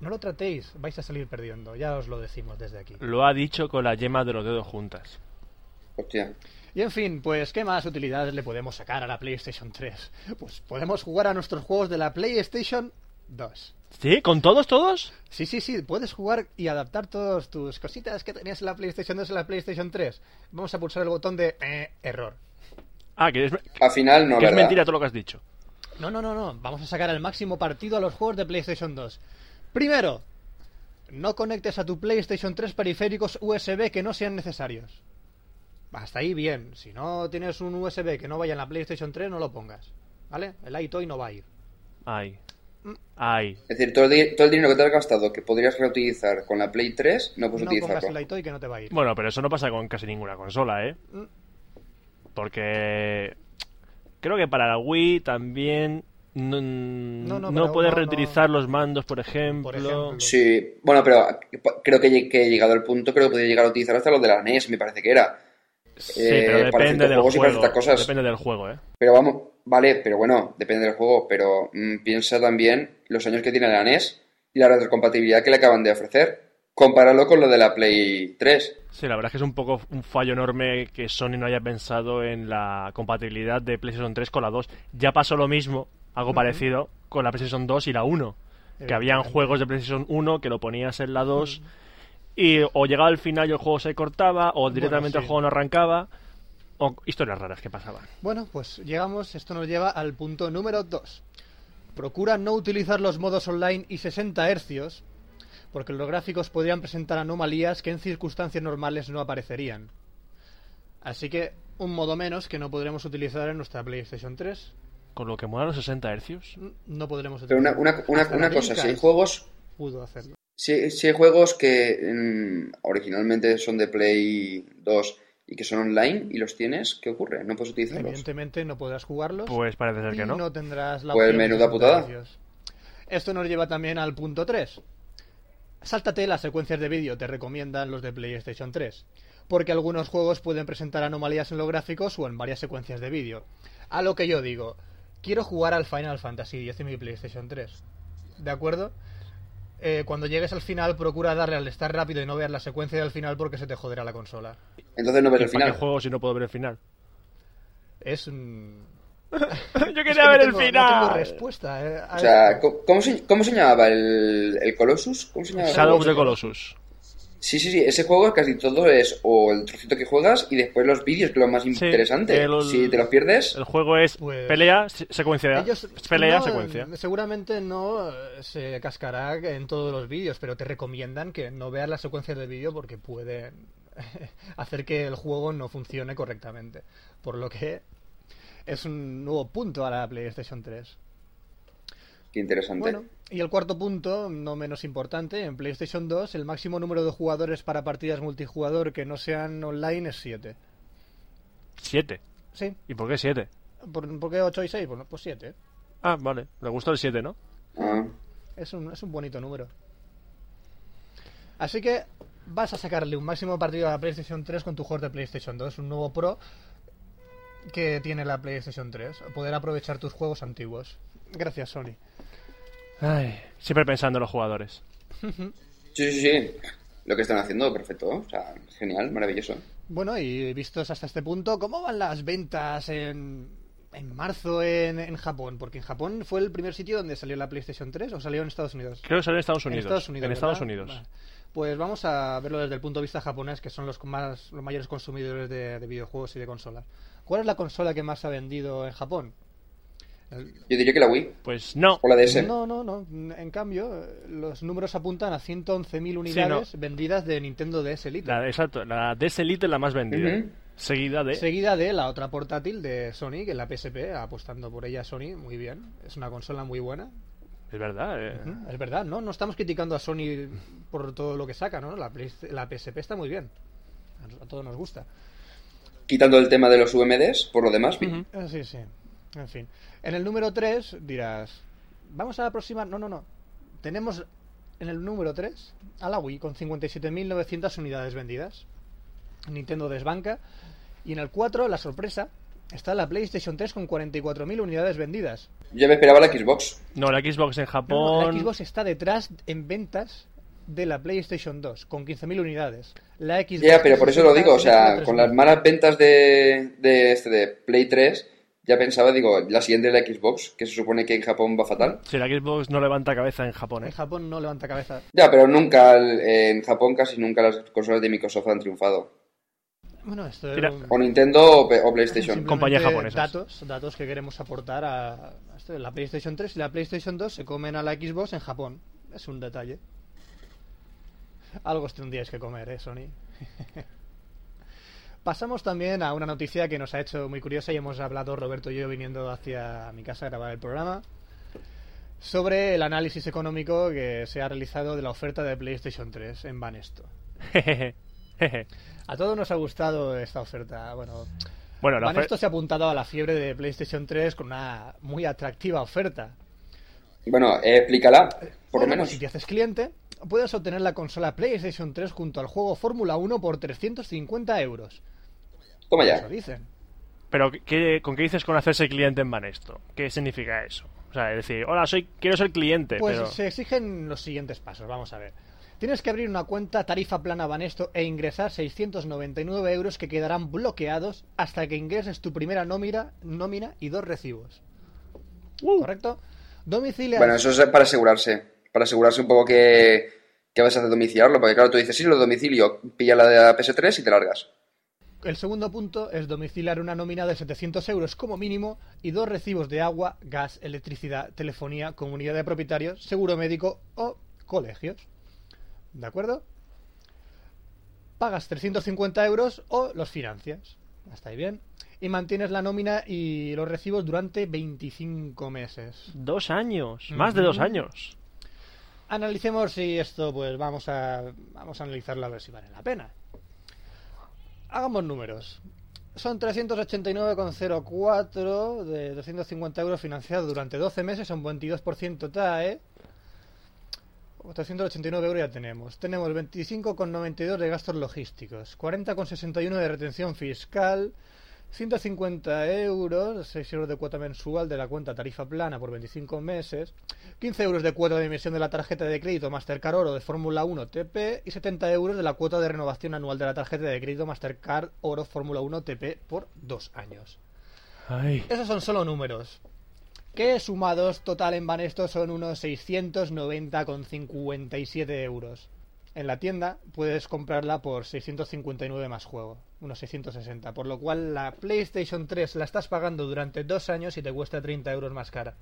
No lo tratéis, vais a salir perdiendo, ya os lo decimos desde aquí. Lo ha dicho con las yemas de los dedos juntas. Hostia. Y en fin, pues ¿qué más utilidades le podemos sacar a la PlayStation 3? Pues podemos jugar a nuestros juegos de la PlayStation 2. ¿Sí? ¿Con todos, todos? Sí, sí, sí, puedes jugar y adaptar todas tus cositas que tenías en la PlayStation 2 en la PlayStation 3. Vamos a pulsar el botón de eh, error. Ah, que es, que Al final no, es ¿verdad? mentira todo lo que has dicho. No, no, no, no, vamos a sacar el máximo partido a los juegos de PlayStation 2. Primero, no conectes a tu PlayStation 3 periféricos USB que no sean necesarios. Hasta ahí bien. Si no tienes un USB que no vaya en la PlayStation 3, no lo pongas. ¿Vale? El iToy no va a ir. Ay. Mm. Ay. Es decir, todo el, di- todo el dinero que te has gastado que podrías reutilizar con la Play 3, no puedes no pongas utilizarlo. el iToy que no te va a ir. Bueno, pero eso no pasa con casi ninguna consola, ¿eh? Mm. Porque creo que para la Wii también no, no, no, pero puedes no, reutilizar los mandos, por ejemplo. ejemplo. Sí, bueno, pero creo que, he llegado al punto, creo que podría llegar a utilizar hasta lo de la NES, me parece que era. Sí, Eh, pero para depende del juegos y para juego. ciertas cosas. Depende del juego, ¿eh? Pero vamos, vale, pero bueno, depende del juego, pero mm, piensa también los años que tiene la NES y la retrocompatibilidad que le acaban de ofrecer. Compáralo con lo de la Play 3. Sí, la verdad es que es un poco un fallo enorme que Sony no haya pensado en la compatibilidad de PlayStation 3 con la 2. Ya pasó lo mismo, algo parecido, con la PlayStation 2 y la 1. Que habían Evidentemente. juegos de PlayStation 1 que lo ponías en la 2 y o llegaba al final y el juego se cortaba o directamente sí. el juego no arrancaba o historias raras que pasaban. Bueno, pues llegamos, esto nos lleva al punto número 2. Procura no utilizar los modos online y 60 hercios, porque los gráficos podrían presentar anomalías que en circunstancias normales no aparecerían. Así que un modo menos que no podremos utilizar en nuestra PlayStation 3. Con lo que molan los 60 hercios. No podremos Pero utilizar. una, una, una, cosa, si hay juegos, Pudo hacerlo. si, si hay juegos que mm, originalmente son de Play 2 y que son online y los tienes, ¿qué ocurre? No puedes utilizarlos. Evidentemente no podrás jugarlos. Pues parece ser y que no. no tendrás la Pues menuda 60 putada. Esto nos lleva también al punto 3. Sáltate las secuencias de vídeo, te recomiendan los de PlayStation 3, porque algunos juegos pueden presentar anomalías en los gráficos o en varias secuencias de vídeo. A lo que yo digo, quiero jugar al Final Fantasy X en mi PlayStation 3. ¿De acuerdo? Eh, cuando llegues al final, procura darle al estar rápido y no veas la secuencia del final porque se te joderá la consola. Entonces no ves ¿Y el para final. qué juego si no puedo ver el final? Es un... Yo Es que quería no ver el tengo- No final. tengo respuesta. eh, a O sea, esto. ¿cómo, cómo se, cómo se llamaba el, el Colossus? ¿Cómo se llamaba? Shadow of the Colossus. Sí, sí, sí. Ese juego casi todo es o el trocito que juegas y después los vídeos, que es lo más interesante. el- Si te los pierdes, El juego es Pues- pelea, se- secuencia. Ellos pelea, no, secuencia. Seguramente no eh, se cascará en todos los vídeos, pero te recomiendan que no veas las secuencias de vídeo porque pueden hacer que el juego no funcione correctamente. Por lo que es un nuevo punto a la PlayStation 3. Qué interesante. Bueno, y el cuarto punto, no menos importante, en PlayStation 2 el máximo número de jugadores para partidas multijugador que no sean online es 7. Siete. Sí, ¿Y por qué siete? ¿por, por qué 8 y 6? Bueno, pues 7. Ah, vale. Le gustó el 7, ¿no? Ah, Es un, es un bonito número. Así que vas a sacarle un máximo partido a la PlayStation 3 con tu juego de PlayStation 2, un nuevo Pro que tiene la PlayStation 3. Poder aprovechar tus juegos antiguos. Gracias, Sony. Ay, siempre pensando en los jugadores. sí, sí, sí. Lo que están haciendo, perfecto. O sea, genial, maravilloso. Bueno, y vistos hasta este punto, ¿cómo van las ventas en, en marzo en, en Japón? Porque en Japón fue el primer sitio donde salió la PlayStation 3 o salió en Estados Unidos. Creo que salió en Estados Unidos. En Estados Unidos. En ¿verdad? Estados Unidos. Vale. Pues vamos a verlo desde el punto de vista japonés, que son los más los mayores consumidores de, de videojuegos y de consolas. ¿Cuál es la consola que más ha vendido en Japón? Yo diría que la Wii Pues no. o la DS. No, no, no. En cambio, los números apuntan a 111.000 unidades vendidas de Nintendo DS Lite. La, exacto, la DS Elite es la más vendida. Ujú. Seguida de. Seguida de la otra portátil de Sony, que es la PSP, apostando por ella Sony, muy bien. Es una consola muy buena. Es verdad. eh. Es verdad, ¿no? No estamos criticando a Sony por todo lo que saca, ¿no? La, Play- la PSP está muy bien. A, todos nos gusta. Quitando el tema de los UMDs, por lo demás. Eh, Sí, sí. En fin. En el número 3 dirás, vamos a aproximar... No, no, no. Tenemos en el número 3 a la Wii con 57.900 unidades vendidas. Nintendo desbanca. Y en el 4, la sorpresa, está la PlayStation 3 con 44.000 unidades vendidas. Yo me esperaba la Xbox. No, la Xbox en No, no, Japón. la Xbox está detrás en ventas de la PlayStation 2 con 15.000 unidades. La Xbox Ya, pero por eso lo digo, o sea, 3.000. con las malas ventas de, de, este, de Play 3, ya pensaba, digo, la siguiente es la Xbox, que se supone que en Japón va fatal. Si la Xbox no levanta cabeza en Japón, En ¿eh? Japón no levanta cabeza. Ya, pero nunca, en Japón casi nunca las consolas de Microsoft han triunfado. Bueno, esto Mira, O Nintendo o, PlayStation. Simplemente Compañías japonesas. Datos, datos que queremos aportar a, a esto. La PlayStation 3 y la PlayStation 2 se comen a la Xbox en Japón. Es un detalle. Algo tendríais que comer, ¿eh, Sony? Pasamos también a una noticia que nos ha hecho muy curiosa y hemos hablado Roberto y yo viniendo hacia mi casa a grabar el programa sobre el análisis económico que se ha realizado de la oferta de PlayStation 3 en Banesto. A todos nos ha gustado esta oferta. Bueno, Banesto se ha apuntado a la fiebre de PlayStation 3 con una muy atractiva oferta. Bueno, eh, explícala, por Bueno, lo menos. pues si te haces cliente, puedes obtener la consola PlayStation 3 junto al juego Fórmula 1 por 350 euros. Toma Eso ya. dicen. Pero, ¿qué, ¿con qué dices con hacerse cliente en Banesto? ¿Qué significa eso? O sea, decir, hola, soy, quiero ser cliente, Pues pero... se exigen los siguientes pasos, vamos a ver. Tienes que abrir una cuenta tarifa plana Banesto e ingresar 699 euros que quedarán bloqueados hasta que ingreses tu primera nómina, nómina y dos recibos. Uh, ¿Correcto? Domiciliar. Bueno, eso es para asegurarse. Para asegurarse un poco que, que vas a hacer domiciliarlo. Porque claro, tú dices, sí, lo domicilio, pilla la de la PS3 y te largas. El segundo punto es domiciliar una nómina de 700 euros como mínimo y dos recibos de agua, gas, electricidad, telefonía, comunidad de propietarios, seguro médico o colegios. ¿De acuerdo? Pagas 350 euros o los financias. Hasta ahí bien. Y mantienes la nómina y los recibos durante 25 meses. Dos años, más de dos años. Analicemos si esto, pues vamos a, vamos a analizarlo a ver si vale la pena. Hagamos números. Son 389,04 de 250 euros financiados durante 12 meses, un 22% TAE. 389 euros ya tenemos. Tenemos 25,92 de gastos logísticos, 40,61 de retención fiscal, 150 euros, 6 euros de cuota mensual de la cuenta tarifa plana por 25 meses, 15 euros de cuota de emisión de la tarjeta de crédito Mastercard Oro de Fórmula 1 TP y 70 euros de la cuota de renovación anual de la tarjeta de crédito Mastercard Oro Fórmula 1 TP por dos años. Ay, Esos son solo números. Que sumados total en Banesto son unos 690,57 euros. En la tienda puedes comprarla por 659 más juego, unos 660. Por lo cual la PlayStation 3 la estás pagando durante dos años y te cuesta 30 euros más cara.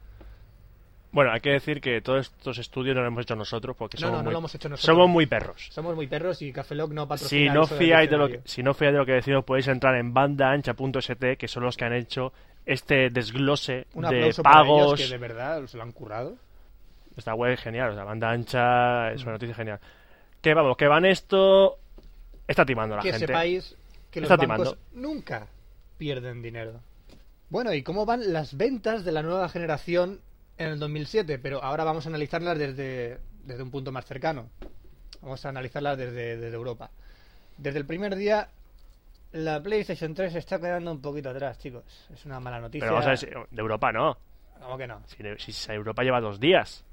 Bueno, hay que decir que todos estos estudios no los hemos hecho nosotros porque No, somos, no, no muy, lo hemos hecho nosotros. somos muy perros. Somos muy perros y Café Lock no Si patrocina no, uso del fiáis de lo que, diccionario. si no fiáis de lo que decimos, podéis entrar en bandaancha.st, que son los que han hecho este desglose Un de aplauso para ellos pagos. que de verdad se lo han currado. Esta web es genial, o sea, banda ancha es una noticia genial. Que vamos, que van esto está timando a la que gente. sepáis que los Está bancos timando. nunca pierden dinero. Bueno, ¿y cómo van las ventas de la nueva generación en el 2007? Pero ahora vamos a analizarlas desde, desde un punto más cercano. Vamos a analizarlas desde, desde Europa. Desde el primer día, la PlayStation 3 se está quedando un poquito atrás, chicos. Es una mala noticia. Pero vamos a ver, si- de Europa no. ¿Cómo que no? Si, si Europa lleva dos días.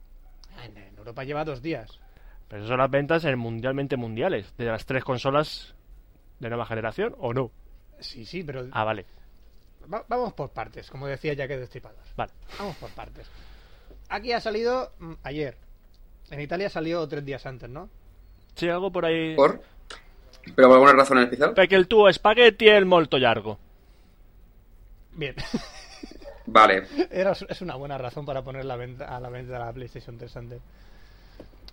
En, en Europa lleva dos días. Pero eso son las ventas en mundialmente mundiales. De las tres consolas de nueva generación, ¿o no? Sí, sí, pero Ah, vale. va- vamos por partes, como decía Jack Destripados. Vale. Vamos por partes. Aquí ha salido mm, ayer. En Italia salió tres días antes, ¿no? Sí, algo por ahí. ¿Por? ¿Pero por alguna razón en especial? Perché il tuo spaghetti è molto largo. Bien. Vale. Era, es una buena razón para poner la venta, a la venta la PlayStation 3 antes.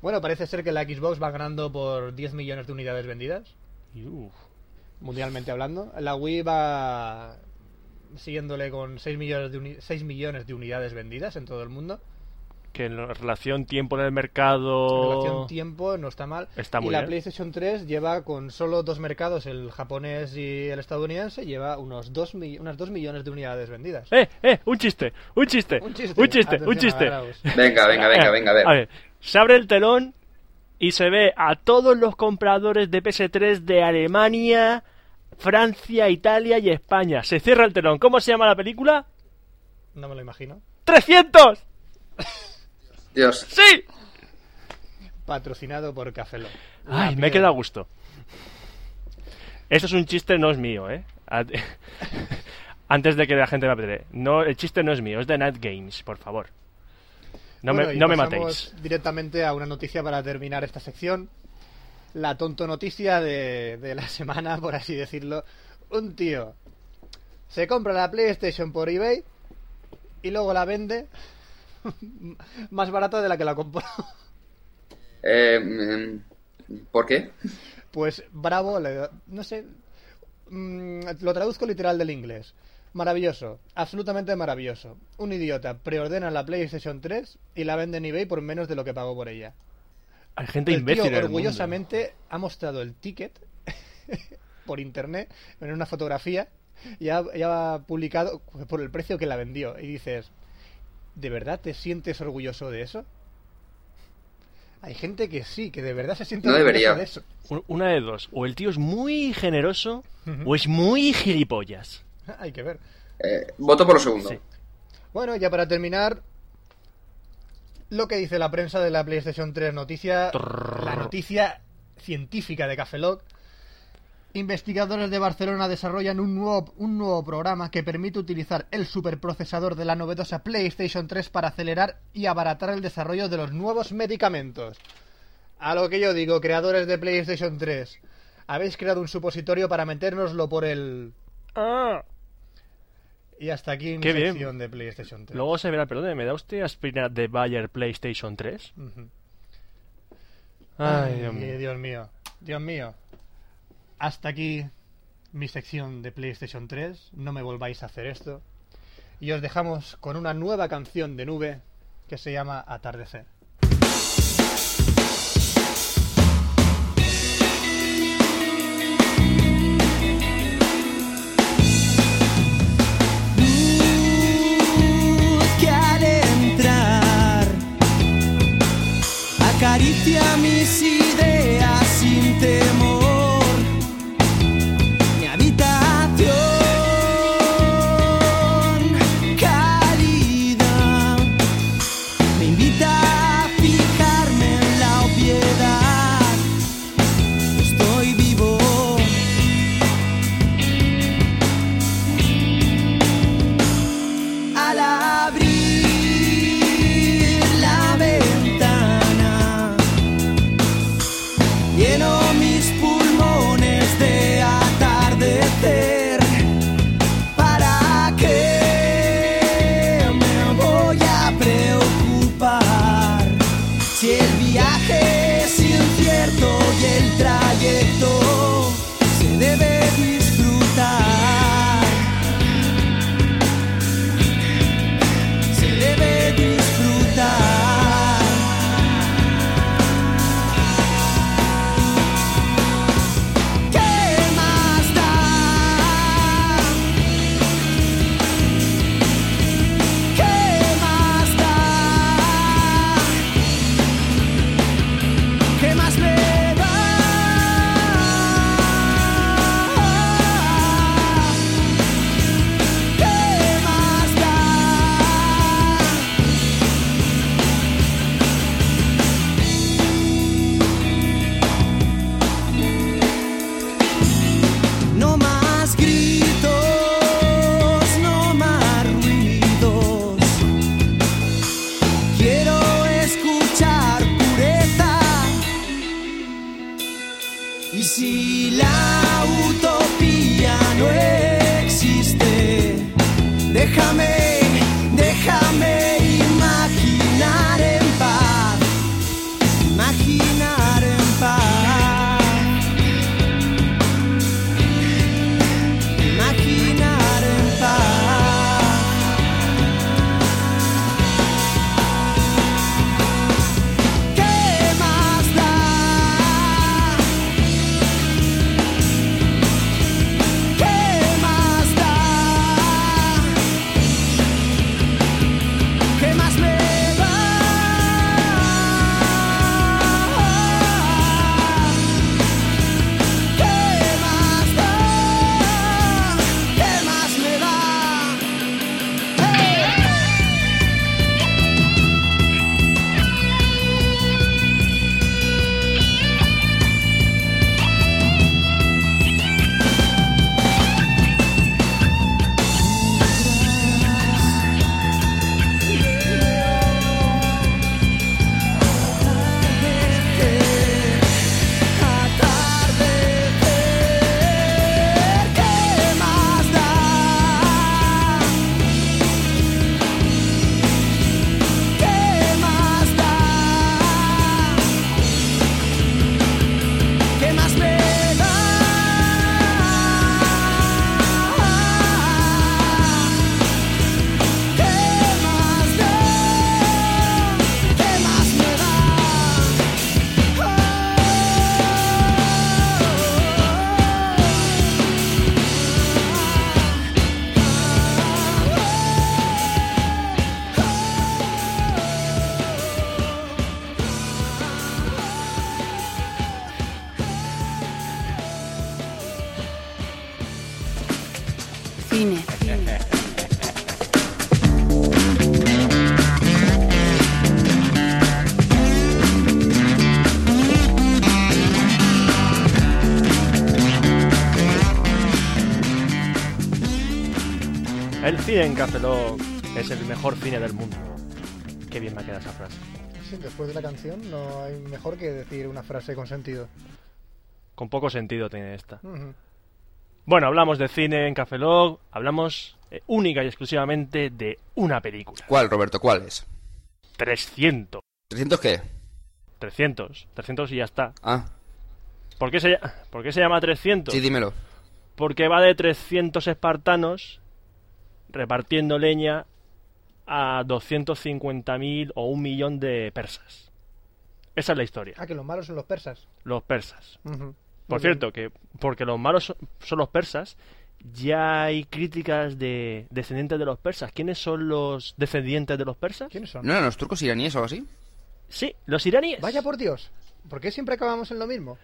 Bueno, parece ser que la Xbox va ganando por 10 millones de unidades vendidas, Y, uf, mundialmente hablando. La Wii va siguiéndole con 6 millones de, uni- 6 millones de unidades vendidas en todo el mundo. que en relación tiempo En mercado. relación tiempo no está mal. Está y muy la bien. PlayStation 3 lleva con solo dos mercados, el japonés y el estadounidense, lleva unos 2 unas 2 millones de unidades vendidas. ¡Eh, eh! Un chiste, un chiste, Un chiste. un chiste, Atención, un chiste. Venga, venga, venga, venga, a ver. A ver, se abre el telón y se ve a todos los compradores de PS3 de Alemania, Francia, Italia y España. Se cierra el telón. ¿Cómo se llama la película? No me lo imagino. ¡300! Dios. ¡Sí! Patrocinado por Café Lock. Ay, me quedado a gusto. Esto es un chiste, no es mío, ¿eh? Antes de que la gente me apetece. No, el chiste no es mío, es de Night Games, por favor. No Bueno, me, y no me matéis. directamente a una noticia para terminar esta sección. La tonto noticia de, de la semana, por así decirlo. Un tío se compra la PlayStation por eBay y luego la vende más barata de la que la compró. Eh, mm, ¿Por qué? Pues bravo, le- no sé, mm, lo traduzco literal del inglés. Maravilloso, absolutamente maravilloso. Un idiota preordena la PlayStation 3 y la vende en eBay por menos de lo que pagó por ella. Hay gente El imbécil. tío en el mundo. orgullosamente ha mostrado el ticket por internet en una fotografía y ha, y ha publicado por el precio que la vendió. Y dices, ¿de verdad te sientes orgulloso de eso? Hay gente que sí, que de verdad se siente No orgulloso debería. de eso. Un- Una de dos. O el tío es muy generoso o es muy gilipollas. Hay que ver. Eh, voto por lo segundo. Sí. Bueno, ya para terminar, lo que dice la prensa de la PlayStation 3 noticia, la noticia científica de Cafelog. Investigadores de Barcelona desarrollan un nuevo, un nuevo programa que permite utilizar el superprocesador de la novedosa PlayStation 3 para acelerar y abaratar el desarrollo de los nuevos medicamentos. A lo que yo digo, creadores de PlayStation 3, habéis creado un supositorio para metérnoslo por el... Ah. Y hasta aquí mi Qué bien. sección de PlayStation 3. Luego se verá, perdón, ¿me da usted aspirina de Bayer PlayStation 3? Ujú. Ay, Ay, Dios mío. Dios mío. Dios mío. Hasta aquí mi sección de PlayStation 3. No me volváis a hacer esto. Y os dejamos con una nueva canción de nube que se llama Atardecer. Cine en Café Lock es el mejor cine del mundo. Qué bien me queda esa frase. Sí, después de la canción no hay mejor que decir una frase con sentido. Con poco sentido tiene esta. Bueno, hablamos de cine en Café Lock, hablamos eh, única y exclusivamente de una película. ¿Cuál, Roberto? ¿Cuál es? 300. ¿300 qué? 300. 300 y ya está. Ah, ¿Por qué se, ¿por qué se llama 300? sí, dímelo. Porque va de 300 espartanos repartiendo leña a 250.000 o un millón de persas. Esa es la historia. Ah, que los malos son los persas. Los persas. Por Muy cierto, que porque los malos son, son los persas, ya hay críticas de descendientes de los persas. ¿Quiénes son los descendientes de los persas? ¿Quiénes son? ¿No eran los turcos iraníes o algo así? Sí, los iraníes. Vaya por Dios. ¿Por qué siempre acabamos en lo mismo?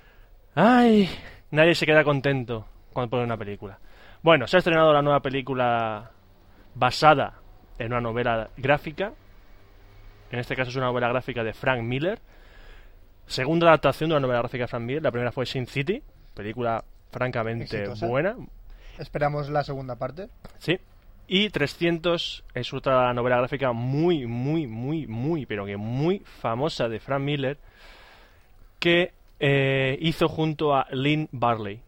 Ay, nadie se queda contento cuando pone una película. Bueno, se ha estrenado la nueva película basada en una novela gráfica. En este caso es una novela gráfica de Frank Miller. Segunda adaptación de una novela gráfica de Frank Miller. La primera fue Sin City, película francamente Exitosa. buena. Esperamos la segunda parte. Sí. Y 300 es otra novela gráfica muy, muy, muy, muy, pero que muy famosa de Frank Miller que eh, hizo junto a Lynn Barley.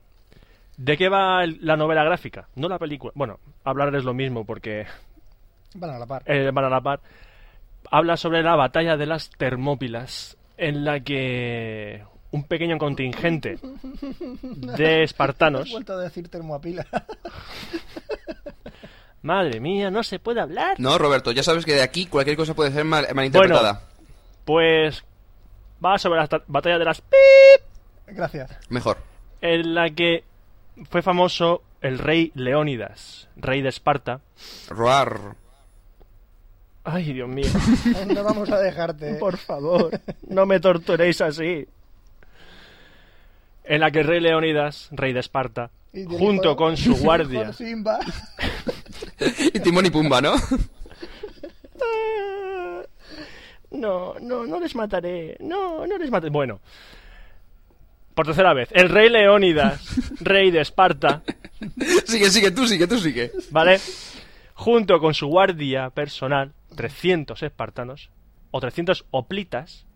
¿De qué va el- la novela gráfica? No la película. Bueno, hablar es lo mismo porque Van a la par. eh, van a la par. Habla sobre la batalla de las Termópilas, en la que un pequeño contingente de espartanos. vuelto a decir termoapila. Madre mía, no se puede hablar. No, Roberto, ya sabes que de aquí cualquier cosa puede ser mal, malinterpretada. Pues va sobre la ta- batalla de las pi, Gracias. Mejor. en la que fue famoso el rey Leónidas, rey de Esparta. Roar. Ay, Dios mío, No vamos a dejarte. por favor, no me torturéis así. En la que el rey Leónidas, rey de Esparta, junto hijo- con su guardia, Simba. Y Timón y Pumba, ¿no? No, no, no les mataré. No, no les mataré. Bueno. Por tercera vez. El rey Leónidas, rey de Esparta, sigue, sigue, tú sigue, tú sigue. ¿vale? Junto con su guardia personal, 300 espartanos, o 300 oplitas.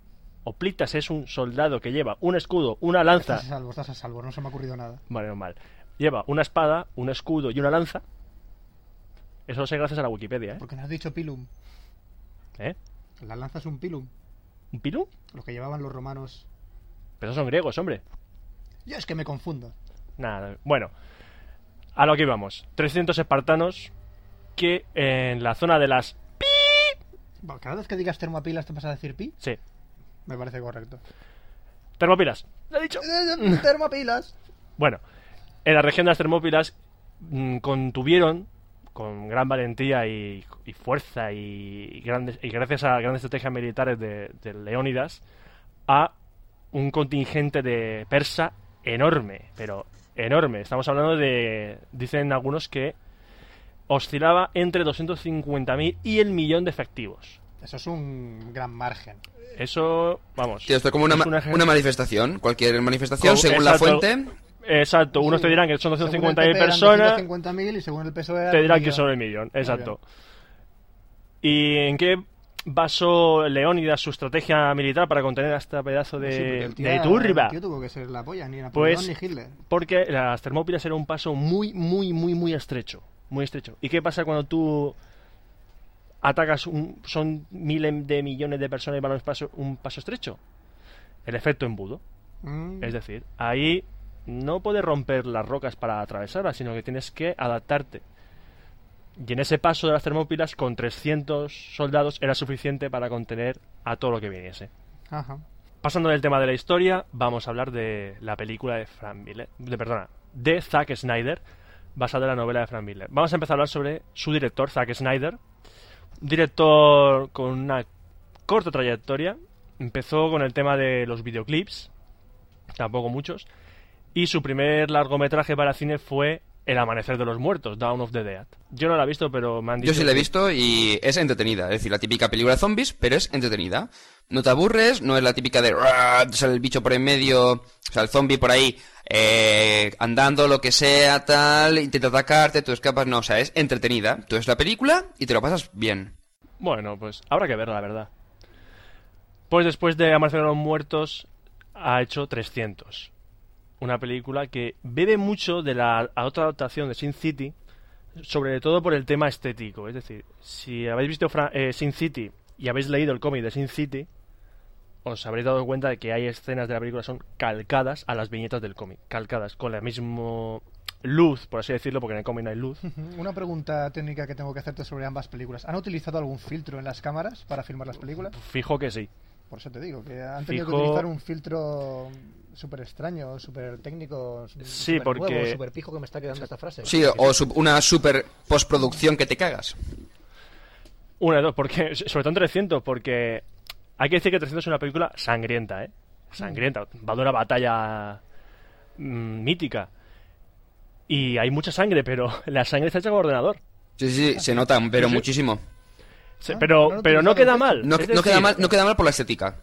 Oplitas es un soldado que lleva un escudo, una lanza. Estás a salvo, estás a salvo. No se me ha ocurrido nada. Vale, no mal. Lleva una espada, un escudo y una lanza. Eso lo sé gracias a la Wikipedia, ¿eh? ¿Por qué no has dicho pilum? ¿Eh? La lanza es un pilum. ¿Un pilú? Lo que llevaban los romanos. Pero son griegos, hombre. Yo es que me confundo. Nada, bueno, a lo que íbamos. 300 espartanos que en la zona de las... Bueno, Cada vez que digas termoapilas te vas a decir pi. Sí, Me parece correcto. Termópilas. ¿Lo he dicho? Termopilas. Bueno, en la región de las Termópilas mm, contuvieron con gran valentía y, y fuerza y, grandes, y gracias a grandes estrategias militares de, de Leónidas a un contingente de persa enorme, pero enorme. Estamos hablando de, dicen algunos que oscilaba entre 250.000 y el millón de efectivos. Eso es un gran margen. Eso, vamos. Tío, esto es como una, es ma- un eje- una manifestación. Cualquier manifestación, Como- según la exacto. fuente. Exacto, unos Sí. te dirán que son Según el 250.000 PP eran personas. 250.000 y según el PSOE te eran dirán que son el millón, exacto. ¿Y en qué basó Leónidas su estrategia militar para contener a este pedazo de, Sí, porque el tío de era- turba? el tío tuvo que ser la polla, ni Napoleón Pues- ni Hitler. Porque las Termópilas era un paso muy, muy, muy, muy estrecho. Muy estrecho. ¿Y qué pasa cuando tú atacas un, son miles de millones de personas y van a un paso, un paso estrecho? El efecto embudo. Mm, Es decir, ahí no puedes romper las rocas para atravesarlas, sino que tienes que adaptarte. Y en ese paso de las Termópilas, con 300 soldados, era suficiente para contener a todo lo que viniese. Ajá. Pasando del tema de la historia, vamos a hablar de la película de Frank Miller, de, perdona, de Zack Snyder, basada en la novela de Frank Miller. Vamos a empezar a hablar sobre su director, Zack Snyder, un director con una corta trayectoria. Empezó con el tema de los videoclips, tampoco muchos, y su primer largometraje para cine fue El Amanecer de los Muertos, Dawn of the Dead. Yo no la he visto, pero me han dicho... Yo sí la he visto y es entretenida. Es decir, la típica película de zombies, pero es entretenida. No te aburres, no es la típica de... Sale el bicho por en medio, o sea, el zombie por ahí eh, andando, lo que sea, tal, intenta atacarte, tú escapas. No, o sea, es entretenida. Tú ves la película y te lo pasas bien. Bueno, pues habrá que verla, la verdad. Pues después de Amanecer de los Muertos ha hecho 300. Una película que bebe mucho de la a otra adaptación de Sin City, sobre todo por el tema estético. Es decir, si habéis visto Fra- eh, Sin City y habéis leído el cómic de Sin City, os habréis dado cuenta de que hay escenas de la película que son calcadas a las viñetas del cómic. Calcadas, con la misma luz, por así decirlo, porque en el cómic no hay luz. Una pregunta técnica que tengo que hacerte sobre ambas películas. ¿Han utilizado algún filtro en las cámaras para filmar las películas? Fijo que sí. Por eso te digo, que han tenido Fijo- que utilizar un filtro súper extraño, súper técnico, Sí, porque- súper pijo que me está quedando esta frase. Sí, o su- una super postproducción que te cagas. Una de dos, porque, sobre todo en 300, porque hay que decir que 300 es una película sangrienta, ¿eh? Sangrienta, va de una batalla mm, mítica. Y hay mucha sangre, pero la sangre está hecha con ordenador. Sí, sí, sí, se nota, pero Sí, sí. muchísimo. Se- Ah, pero, no pero queda mal. No, queda mal, no queda mal por la estética.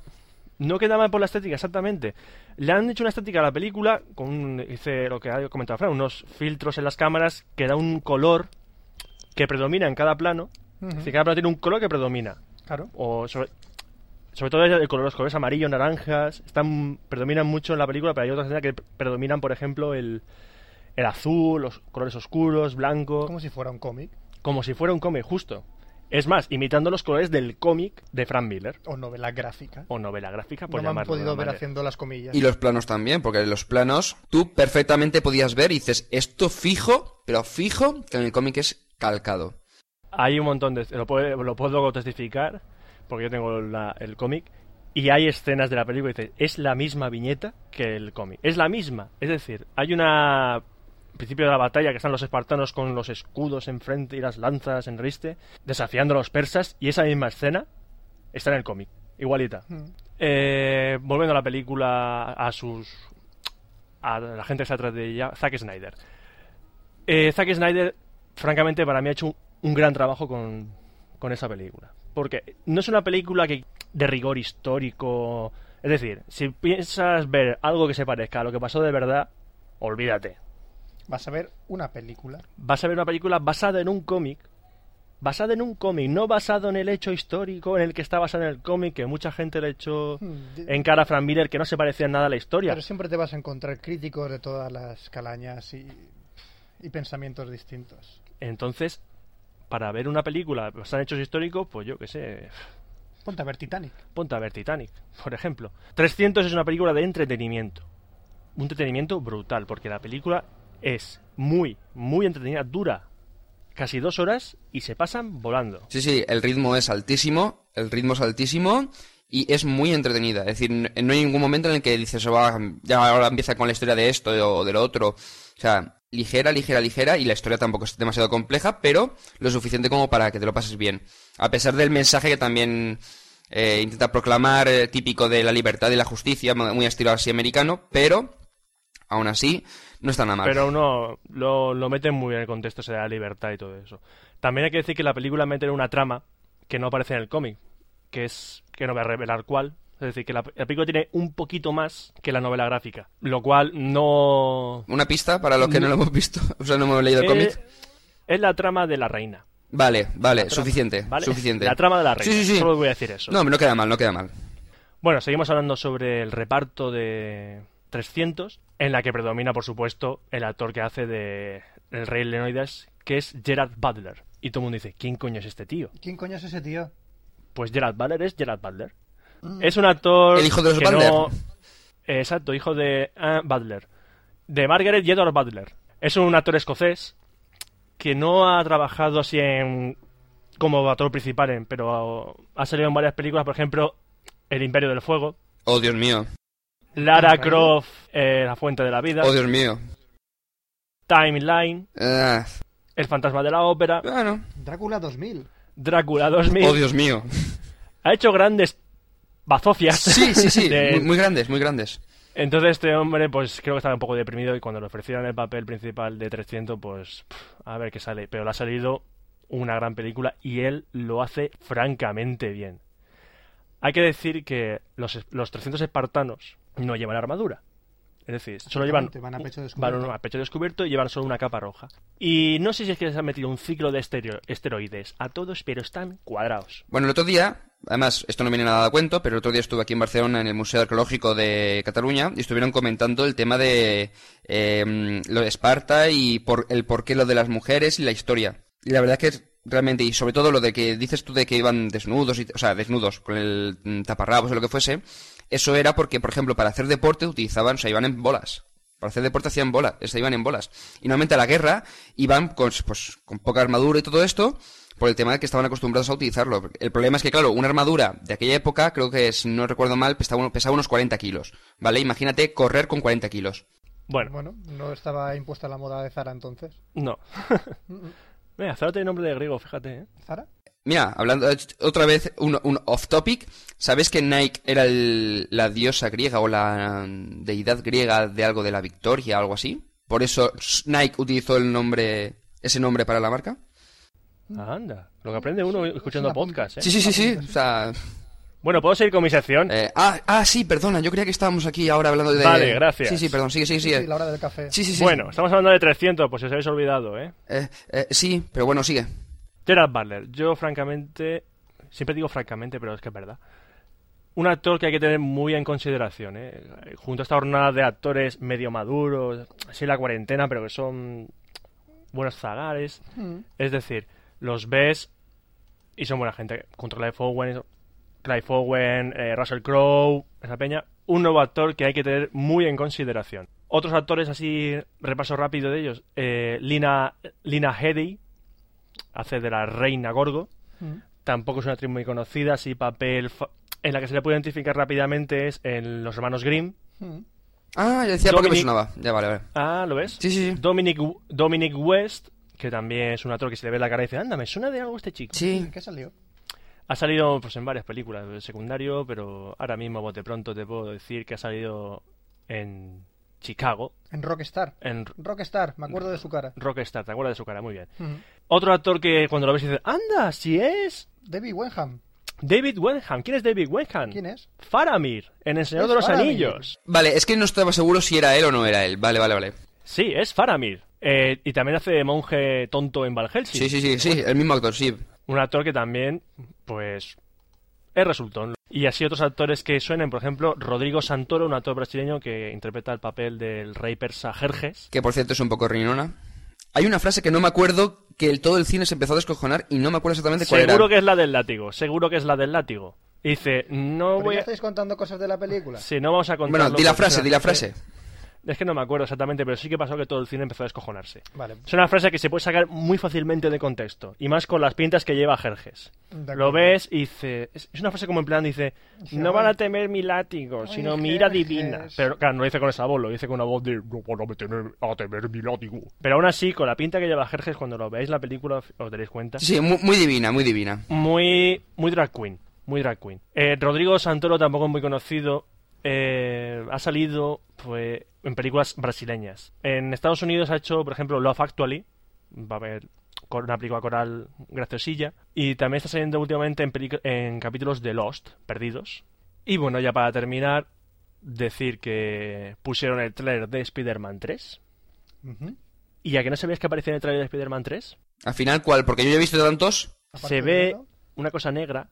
No queda mal por la estética, exactamente. Le han hecho una estética a la película con, dice lo que ha comentado Fran, unos filtros en las cámaras que da un color que predomina en cada plano. Ujú. Es decir, cada plano tiene un color que predomina. Claro. o sobre, sobre todo el color, los colores amarillos, naranjas, están predominan mucho en la película, pero hay otras escenas que predominan, por ejemplo, el, el azul, los colores oscuros, blanco, Como si fuera un cómic como si fuera un cómic justo. Es más, imitando los colores del cómic de Frank Miller o novela gráfica. o novela gráfica, No por me han podido ver haciendo las comillas. Y los planos también, porque los planos tú perfectamente podías ver y dices, esto fijo, pero fijo que en el cómic es calcado. Hay un montón de... Lo puedo, lo puedo testificar, porque yo tengo la- el cómic, y hay escenas de la película que dices, es la misma viñeta que el cómic. Es la misma. Es decir, hay una... principio de la batalla que están los espartanos con los escudos enfrente y las lanzas en riste, desafiando a los persas, y esa misma escena está en el cómic. Igualita. Mm. Eh, volviendo a la película, a sus. a la gente que está atrás de ella, Zack Snyder. Eh, Zack Snyder, francamente, para mí ha hecho un, un gran trabajo con, con esa película. Porque no es una película que de rigor histórico. Es decir, si piensas ver algo que se parezca a lo que pasó de verdad, olvídate. Vas a ver una película. Vas a ver una película basada en un cómic. Basada en un cómic, no basado en el hecho histórico en el que está basado en el cómic, que mucha gente le echó Mm, en cara a Frank Miller que no se parecía en nada a la historia. Pero siempre te vas a encontrar críticos de todas las calañas y, y pensamientos distintos. Entonces, para ver una película basada en hechos históricos, pues yo qué sé, Ponte a ver Titanic. ponte a ver Titanic, por ejemplo. 300 es una película de entretenimiento. Un entretenimiento brutal, porque la película es muy, muy entretenida, dura casi dos horas y se pasan volando. Sí, sí, el ritmo es altísimo, el ritmo es altísimo y es muy entretenida. Es decir, no hay ningún momento en el que dices, "Oh, ya ahora empieza con la historia de esto o de lo otro. O sea, ligera, ligera, ligera y la historia tampoco es demasiado compleja, pero lo suficiente como para que te lo pases bien. A pesar del mensaje que también eh, intenta proclamar, eh, típico de la libertad y la justicia, muy estilo así americano, pero aún así no está nada mal. Pero uno lo, lo mete muy bien en el contexto ese de la libertad y todo eso. También hay que decir que la película mete una trama que no aparece en el cómic, que es que no voy a revelar cuál. Es decir, que la, la película tiene un poquito más que la novela gráfica, lo cual no... Una pista para los que no lo hemos visto, o sea, no hemos leído el Eh, cómic. es la trama de la reina. Vale, vale, suficiente, ¿vale? suficiente. La trama de la reina. Sí, sí, sí. Solo voy a decir eso. No, no queda mal, no queda mal. Bueno, seguimos hablando sobre el reparto de 300, en la que predomina, por supuesto, el actor que hace de el rey Leonidas, que es Gerard Butler. Y todo el mundo dice, ¿quién coño es este tío? ¿Quién coño es ese tío? Pues Gerard Butler es Gerard Butler. Es un actor... Mm. El hijo de los que Butler. no- Exacto, hijo de ah, Butler. De Margaret y Edward Butler. Es un actor escocés que no ha trabajado así en como actor principal, en- pero ha salido en varias películas, por ejemplo, El Imperio del Fuego, Oh, Dios mío. Lara. Croft, eh, La Fuente de la Vida, Oh, Dios mío. Timeline, Ah, El Fantasma de la Ópera, bueno. Drácula 2000. Drácula 2000. Oh, Dios mío. Ha hecho grandes bazofias. Sí, sí, sí. de- Muy, muy grandes, muy grandes. Entonces este hombre, pues creo que estaba un poco deprimido y cuando le ofrecieron el papel principal de 300, pues pff, a ver qué sale. Pero le ha salido una gran película y él lo hace francamente bien. Hay que decir que los, los 300 espartanos no llevan armadura. Es decir, solo llevan, van a pecho van descubierto. a pecho descubierto y llevan solo una capa roja. Y no sé si es que les han metido un ciclo de estereo- esteroides a todos, pero están cuadrados. Bueno, el otro día, además, esto no viene nada a cuento, pero el otro día estuve aquí en Barcelona en el Museo Arqueológico de Cataluña y estuvieron comentando el tema de eh, lo de Esparta y por, el por qué lo de las mujeres y la historia. Y la verdad es que realmente, y sobre todo lo de que dices tú de que iban desnudos, y, o sea, desnudos, con el mm, taparrabos o lo que fuese, eso era porque, por ejemplo, para hacer deporte utilizaban, o sea, iban en bolas. Para hacer deporte hacían bolas, se iban en bolas. Y normalmente a la guerra iban con, pues, con poca armadura y todo esto, por el tema de que estaban acostumbrados a utilizarlo. El problema es que, claro, una armadura de aquella época, creo que si no recuerdo mal, pesaba, pesaba unos 40 kilos. ¿Vale? Imagínate correr con 40 kilos. Bueno, Bueno, no estaba impuesta la moda de Zara entonces. no. Mira, Zara tiene nombre de griego, fíjate, ¿eh? ¿Zara? Mira, hablando eh, otra vez, un, un off topic, ¿sabes que Nike era el- la diosa griega o la mm, deidad griega de algo de la victoria, algo así? Por eso Nike utilizó el nombre, ese nombre para la marca. Anda, lo que aprende uno escuchando podcast, ¿eh? Sí, sí, sí, sí. O sea, Bueno, ¿puedo seguir con mi sección? eh, ah, ah, sí, perdona, yo creía que estábamos aquí ahora hablando de... Vale, gracias. Sí, sí, perdón, sigue, sigue, Sí, sigue. sí, la hora del café. Sí, sí, sí. Bueno, estamos hablando de 300, pues si os habéis olvidado, ¿eh? Eh, eh, sí, pero bueno, sigue. Gerard Butler, yo francamente, siempre digo francamente, pero es que es verdad. Un actor que hay que tener muy en consideración, ¿eh? Junto a esta jornada de actores medio maduros, así la cuarentena, pero que son buenos zagares. Mm. Es decir, los ves y son buena gente. Junto a Clive Owen, Clive Owen, eh, Russell Crowe, esa peña. Un nuevo actor que hay que tener muy en consideración. Otros actores, así, repaso rápido de ellos. eh, Lina, Lina Headey, hace de la reina Gorgo. Mm. Tampoco es una actriz muy conocida, así papel fa- en la que se le puede identificar rápidamente es en Los Hermanos Grimm. Mm. Ah, ya decía porque me Dominic- sonaba. Ya, vale, vale. Ah, ¿lo ves? Sí, sí, sí. Dominic, Dominic West, que también es un actor que se le ve la cara y dice, anda, me suena de algo este chico. Sí. ¿En qué salió? Ha salido pues en varias películas de secundario, pero ahora mismo, bote pronto, te puedo decir que ha salido en Chicago, En Rockstar. en Rockstar, me acuerdo de su cara. Rockstar, ¿te acuerdas de su cara? Muy bien. Otro actor que cuando lo ves dices, anda, si es David Wenham. David Wenham. ¿Quién es David Wenham? ¿Quién es? Faramir, en El Señor Es de los Faramir. Anillos. Vale, es que no estaba seguro si era él o no era él. Vale, vale, vale. Sí, es Faramir. Eh, y también hace de monje tonto en Helsing. Sí, sí, sí, sí, el mismo actor, sí. Un actor que también, pues, es resultón. Y así otros actores que suenen, por ejemplo, Rodrigo Santoro, un actor brasileño que interpreta el papel del rey persa Jerjes. Que por cierto es un poco rinona. Hay una frase que no me acuerdo que el, todo el cine se empezó a descojonar y no me acuerdo exactamente cuál Seguro era. que es la del látigo, seguro que es la del látigo. Dice, no ¿Pero voy ya a... estáis contando cosas de la película? Sí, no vamos a contar. Bueno, di la frase, di la frase. Es que no me acuerdo exactamente, pero sí que pasó que todo el cine empezó a descojonarse. Vale. Es una frase que se puede sacar muy fácilmente de contexto, y más con las pintas que lleva Jerjes. Lo ves y dice... Es una frase como en plan, dice... No van a temer mi látigo, Ay, sino mi ira Jerjes. divina. Pero claro, no lo dice con esa voz, lo dice con una voz de... No van a temer, a temer mi látigo. Pero aún así, con la pinta que lleva Jerjes, cuando lo veáis la película, os daréis cuenta. Sí, muy, muy divina, muy divina. Muy, muy drag queen. Muy drag queen. Eh, Rodrigo Santoro tampoco es muy conocido. Eh, ha salido pues, en películas brasileñas. En Estados Unidos ha hecho, por ejemplo, Love Actually. Va a haber con una película coral graciosilla. Y también está saliendo últimamente en, en capítulos de Lost, Perdidos. Y bueno, ya para terminar, decir que pusieron el trailer de Spider-Man 3. Ujú. ¿Y a que no sabías que aparecía en el trailer de Spider-Man 3? Al final, ¿cuál? Porque yo ya he visto tantos. Se ve Venom, una cosa negra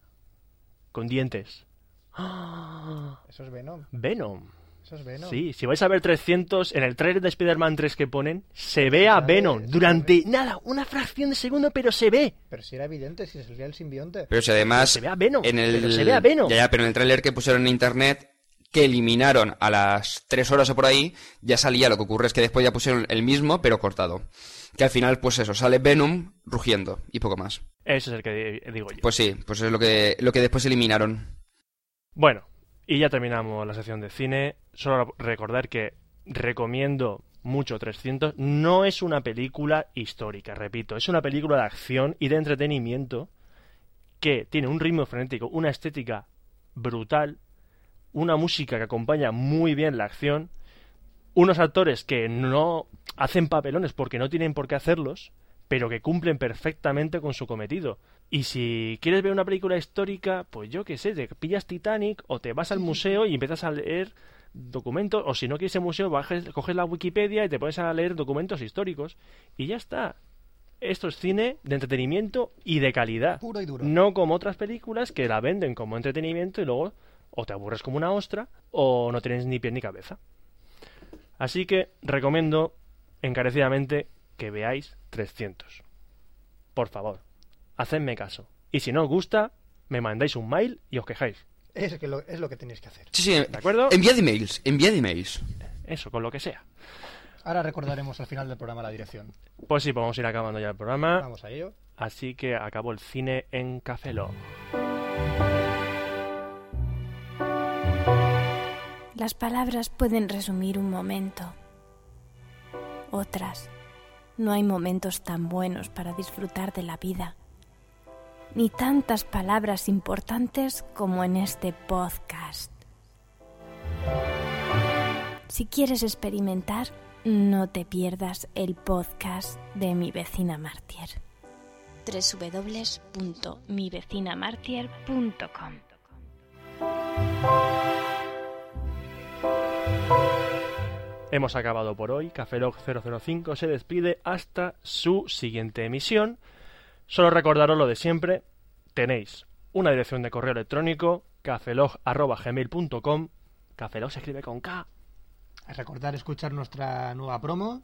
con dientes. ¡Ah! Eso es Venom. Venom. Eso es Venom. Sí, si vais a ver 300, en el trailer de Spider-Man 3 que ponen, se ve a Venom durante nada, una fracción de segundo, pero se ve. Pero si era evidente, si salía el simbionte. Pero si además. Se ve a Venom, en el, pero se ve a Venom. Ya, ya, pero en el tráiler que pusieron en internet, que eliminaron a las 3 horas o por ahí, ya salía. Lo que ocurre es que después ya pusieron el mismo, pero cortado. Que al final, pues eso, sale Venom rugiendo y poco más. Ese es el que di- digo yo. Pues sí, pues es lo que, lo que después eliminaron. Bueno, y ya terminamos la sección de cine. Solo recordar que recomiendo mucho 300. No es una película histórica, repito. Es una película de acción y de entretenimiento que tiene un ritmo frenético, una estética brutal, una música que acompaña muy bien la acción, unos actores que no hacen papelones porque no tienen por qué hacerlos, pero que cumplen perfectamente con su cometido. Y si quieres ver una película histórica, pues yo qué sé, te pillas Titanic o te vas al museo y empiezas a leer documentos, o si no quieres el museo, bajes, coges la Wikipedia y te pones a leer documentos históricos y ya está. Esto es cine de entretenimiento y de calidad. Puro y duro. No como otras películas que la venden como entretenimiento y luego o te aburres como una ostra o no tienes ni pie ni cabeza. Así que recomiendo encarecidamente que veáis 300. Por favor, hacedme caso. Y si no os gusta, me mandáis un mail y os quejáis. Es, que lo, es lo que tenéis que hacer. Sí, sí. ¿De acuerdo? Enviad emails, enviad emails. Eso, con lo que sea. Ahora recordaremos al final del programa la dirección. Pues sí, vamos a ir acabando ya el programa. Vamos a ello. Así que acabó el cine en Café Lock. Las palabras pueden resumir un momento. Otras, no hay momentos tan buenos para disfrutar de la vida, ni tantas palabras importantes como en este podcast. Si quieres experimentar, no te pierdas el podcast de mi vecina Martier. www.mivecinamartier.com Hemos acabado por hoy. Café Lock 005 se despide hasta su siguiente emisión. Solo recordaros lo de siempre. Tenéis una dirección de correo electrónico cafelog.gmail.com Cafelog se escribe con K. Recordar escuchar nuestra nueva promo.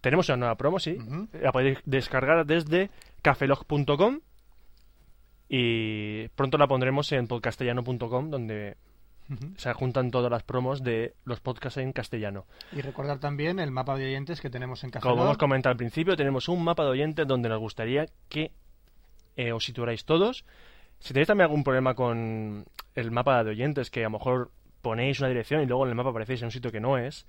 Tenemos una nueva promo, sí. La podéis descargar desde cafelog.com y pronto la pondremos en podcastellano.com donde se juntan todas las promos de los podcasts en castellano. Y recordar también el mapa de oyentes que tenemos en Café Como hemos comentado al principio, tenemos un mapa de oyentes donde nos gustaría que eh, os situarais todos. Si tenéis también algún problema con el mapa de oyentes, que a lo mejor ponéis una dirección y luego en el mapa aparecéis en un sitio que no es,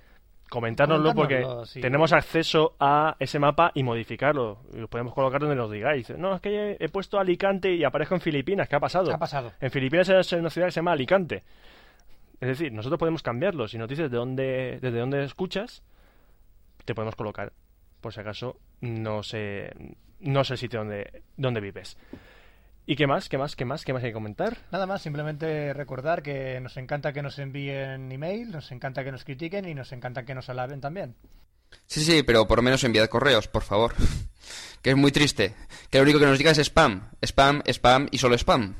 comentárnoslo porque sí. tenemos acceso a ese mapa y modificarlo. Y lo podemos colocar donde nos digáis. No, es que he, puesto Alicante y aparezco en Filipinas. ¿Qué ha pasado? ¿Qué ha pasado? En Filipinas es una ciudad que se llama Alicante. Es decir, nosotros podemos cambiarlo. Si nos dices de dónde, desde dónde escuchas, te podemos colocar. Por si acaso, no sé, no sé el sitio donde, donde vives. ¿Y qué más? ¿Qué más? ¿Qué más? ¿Qué más hay que comentar? Nada más, simplemente recordar que nos encanta que nos envíen email, nos encanta que nos critiquen y nos encanta que nos alaben también. Sí, sí, pero por lo menos enviad correos, por favor. Que es muy triste. Que lo único que nos diga es spam. Spam, spam y solo spam.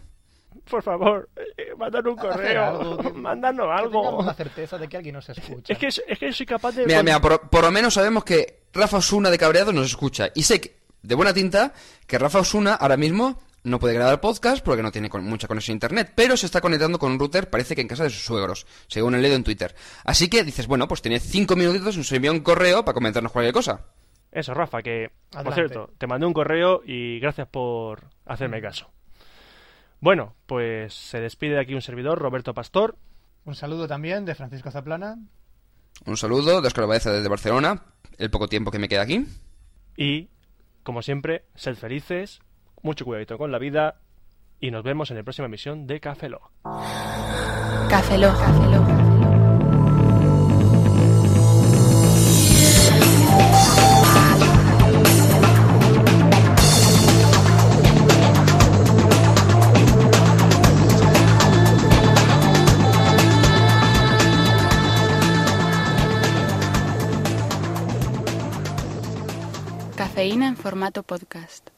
Por favor, eh, mandadnos un correo. algo que- Mandadnos Que algo. la certeza de que alguien nos escucha. Es que, es que soy capaz de... Mira, mira, por, por lo menos sabemos que Rafa Osuna de Cabreado nos escucha. Y sé que, de buena tinta que Rafa Osuna ahora mismo no puede grabar podcast porque no tiene con- mucha conexión a internet, pero se está conectando con un router, parece que en casa de sus suegros, según he leído en Twitter. Así que dices, bueno, pues tiene cinco minutitos, nos envía un correo para comentarnos cualquier cosa. Eso, Rafa, que, por cierto, te mandé un correo y gracias por hacerme caso. Bueno, pues se despide de aquí un servidor, Roberto Pastor. Un saludo también de Francisco Zaplana. Un saludo de Oscar Baeza desde Barcelona, el poco tiempo que me queda aquí. Y, como siempre, sed felices, mucho cuidadito con la vida y nos vemos en la próxima emisión de Café Lock. Café Lock. En formato podcast.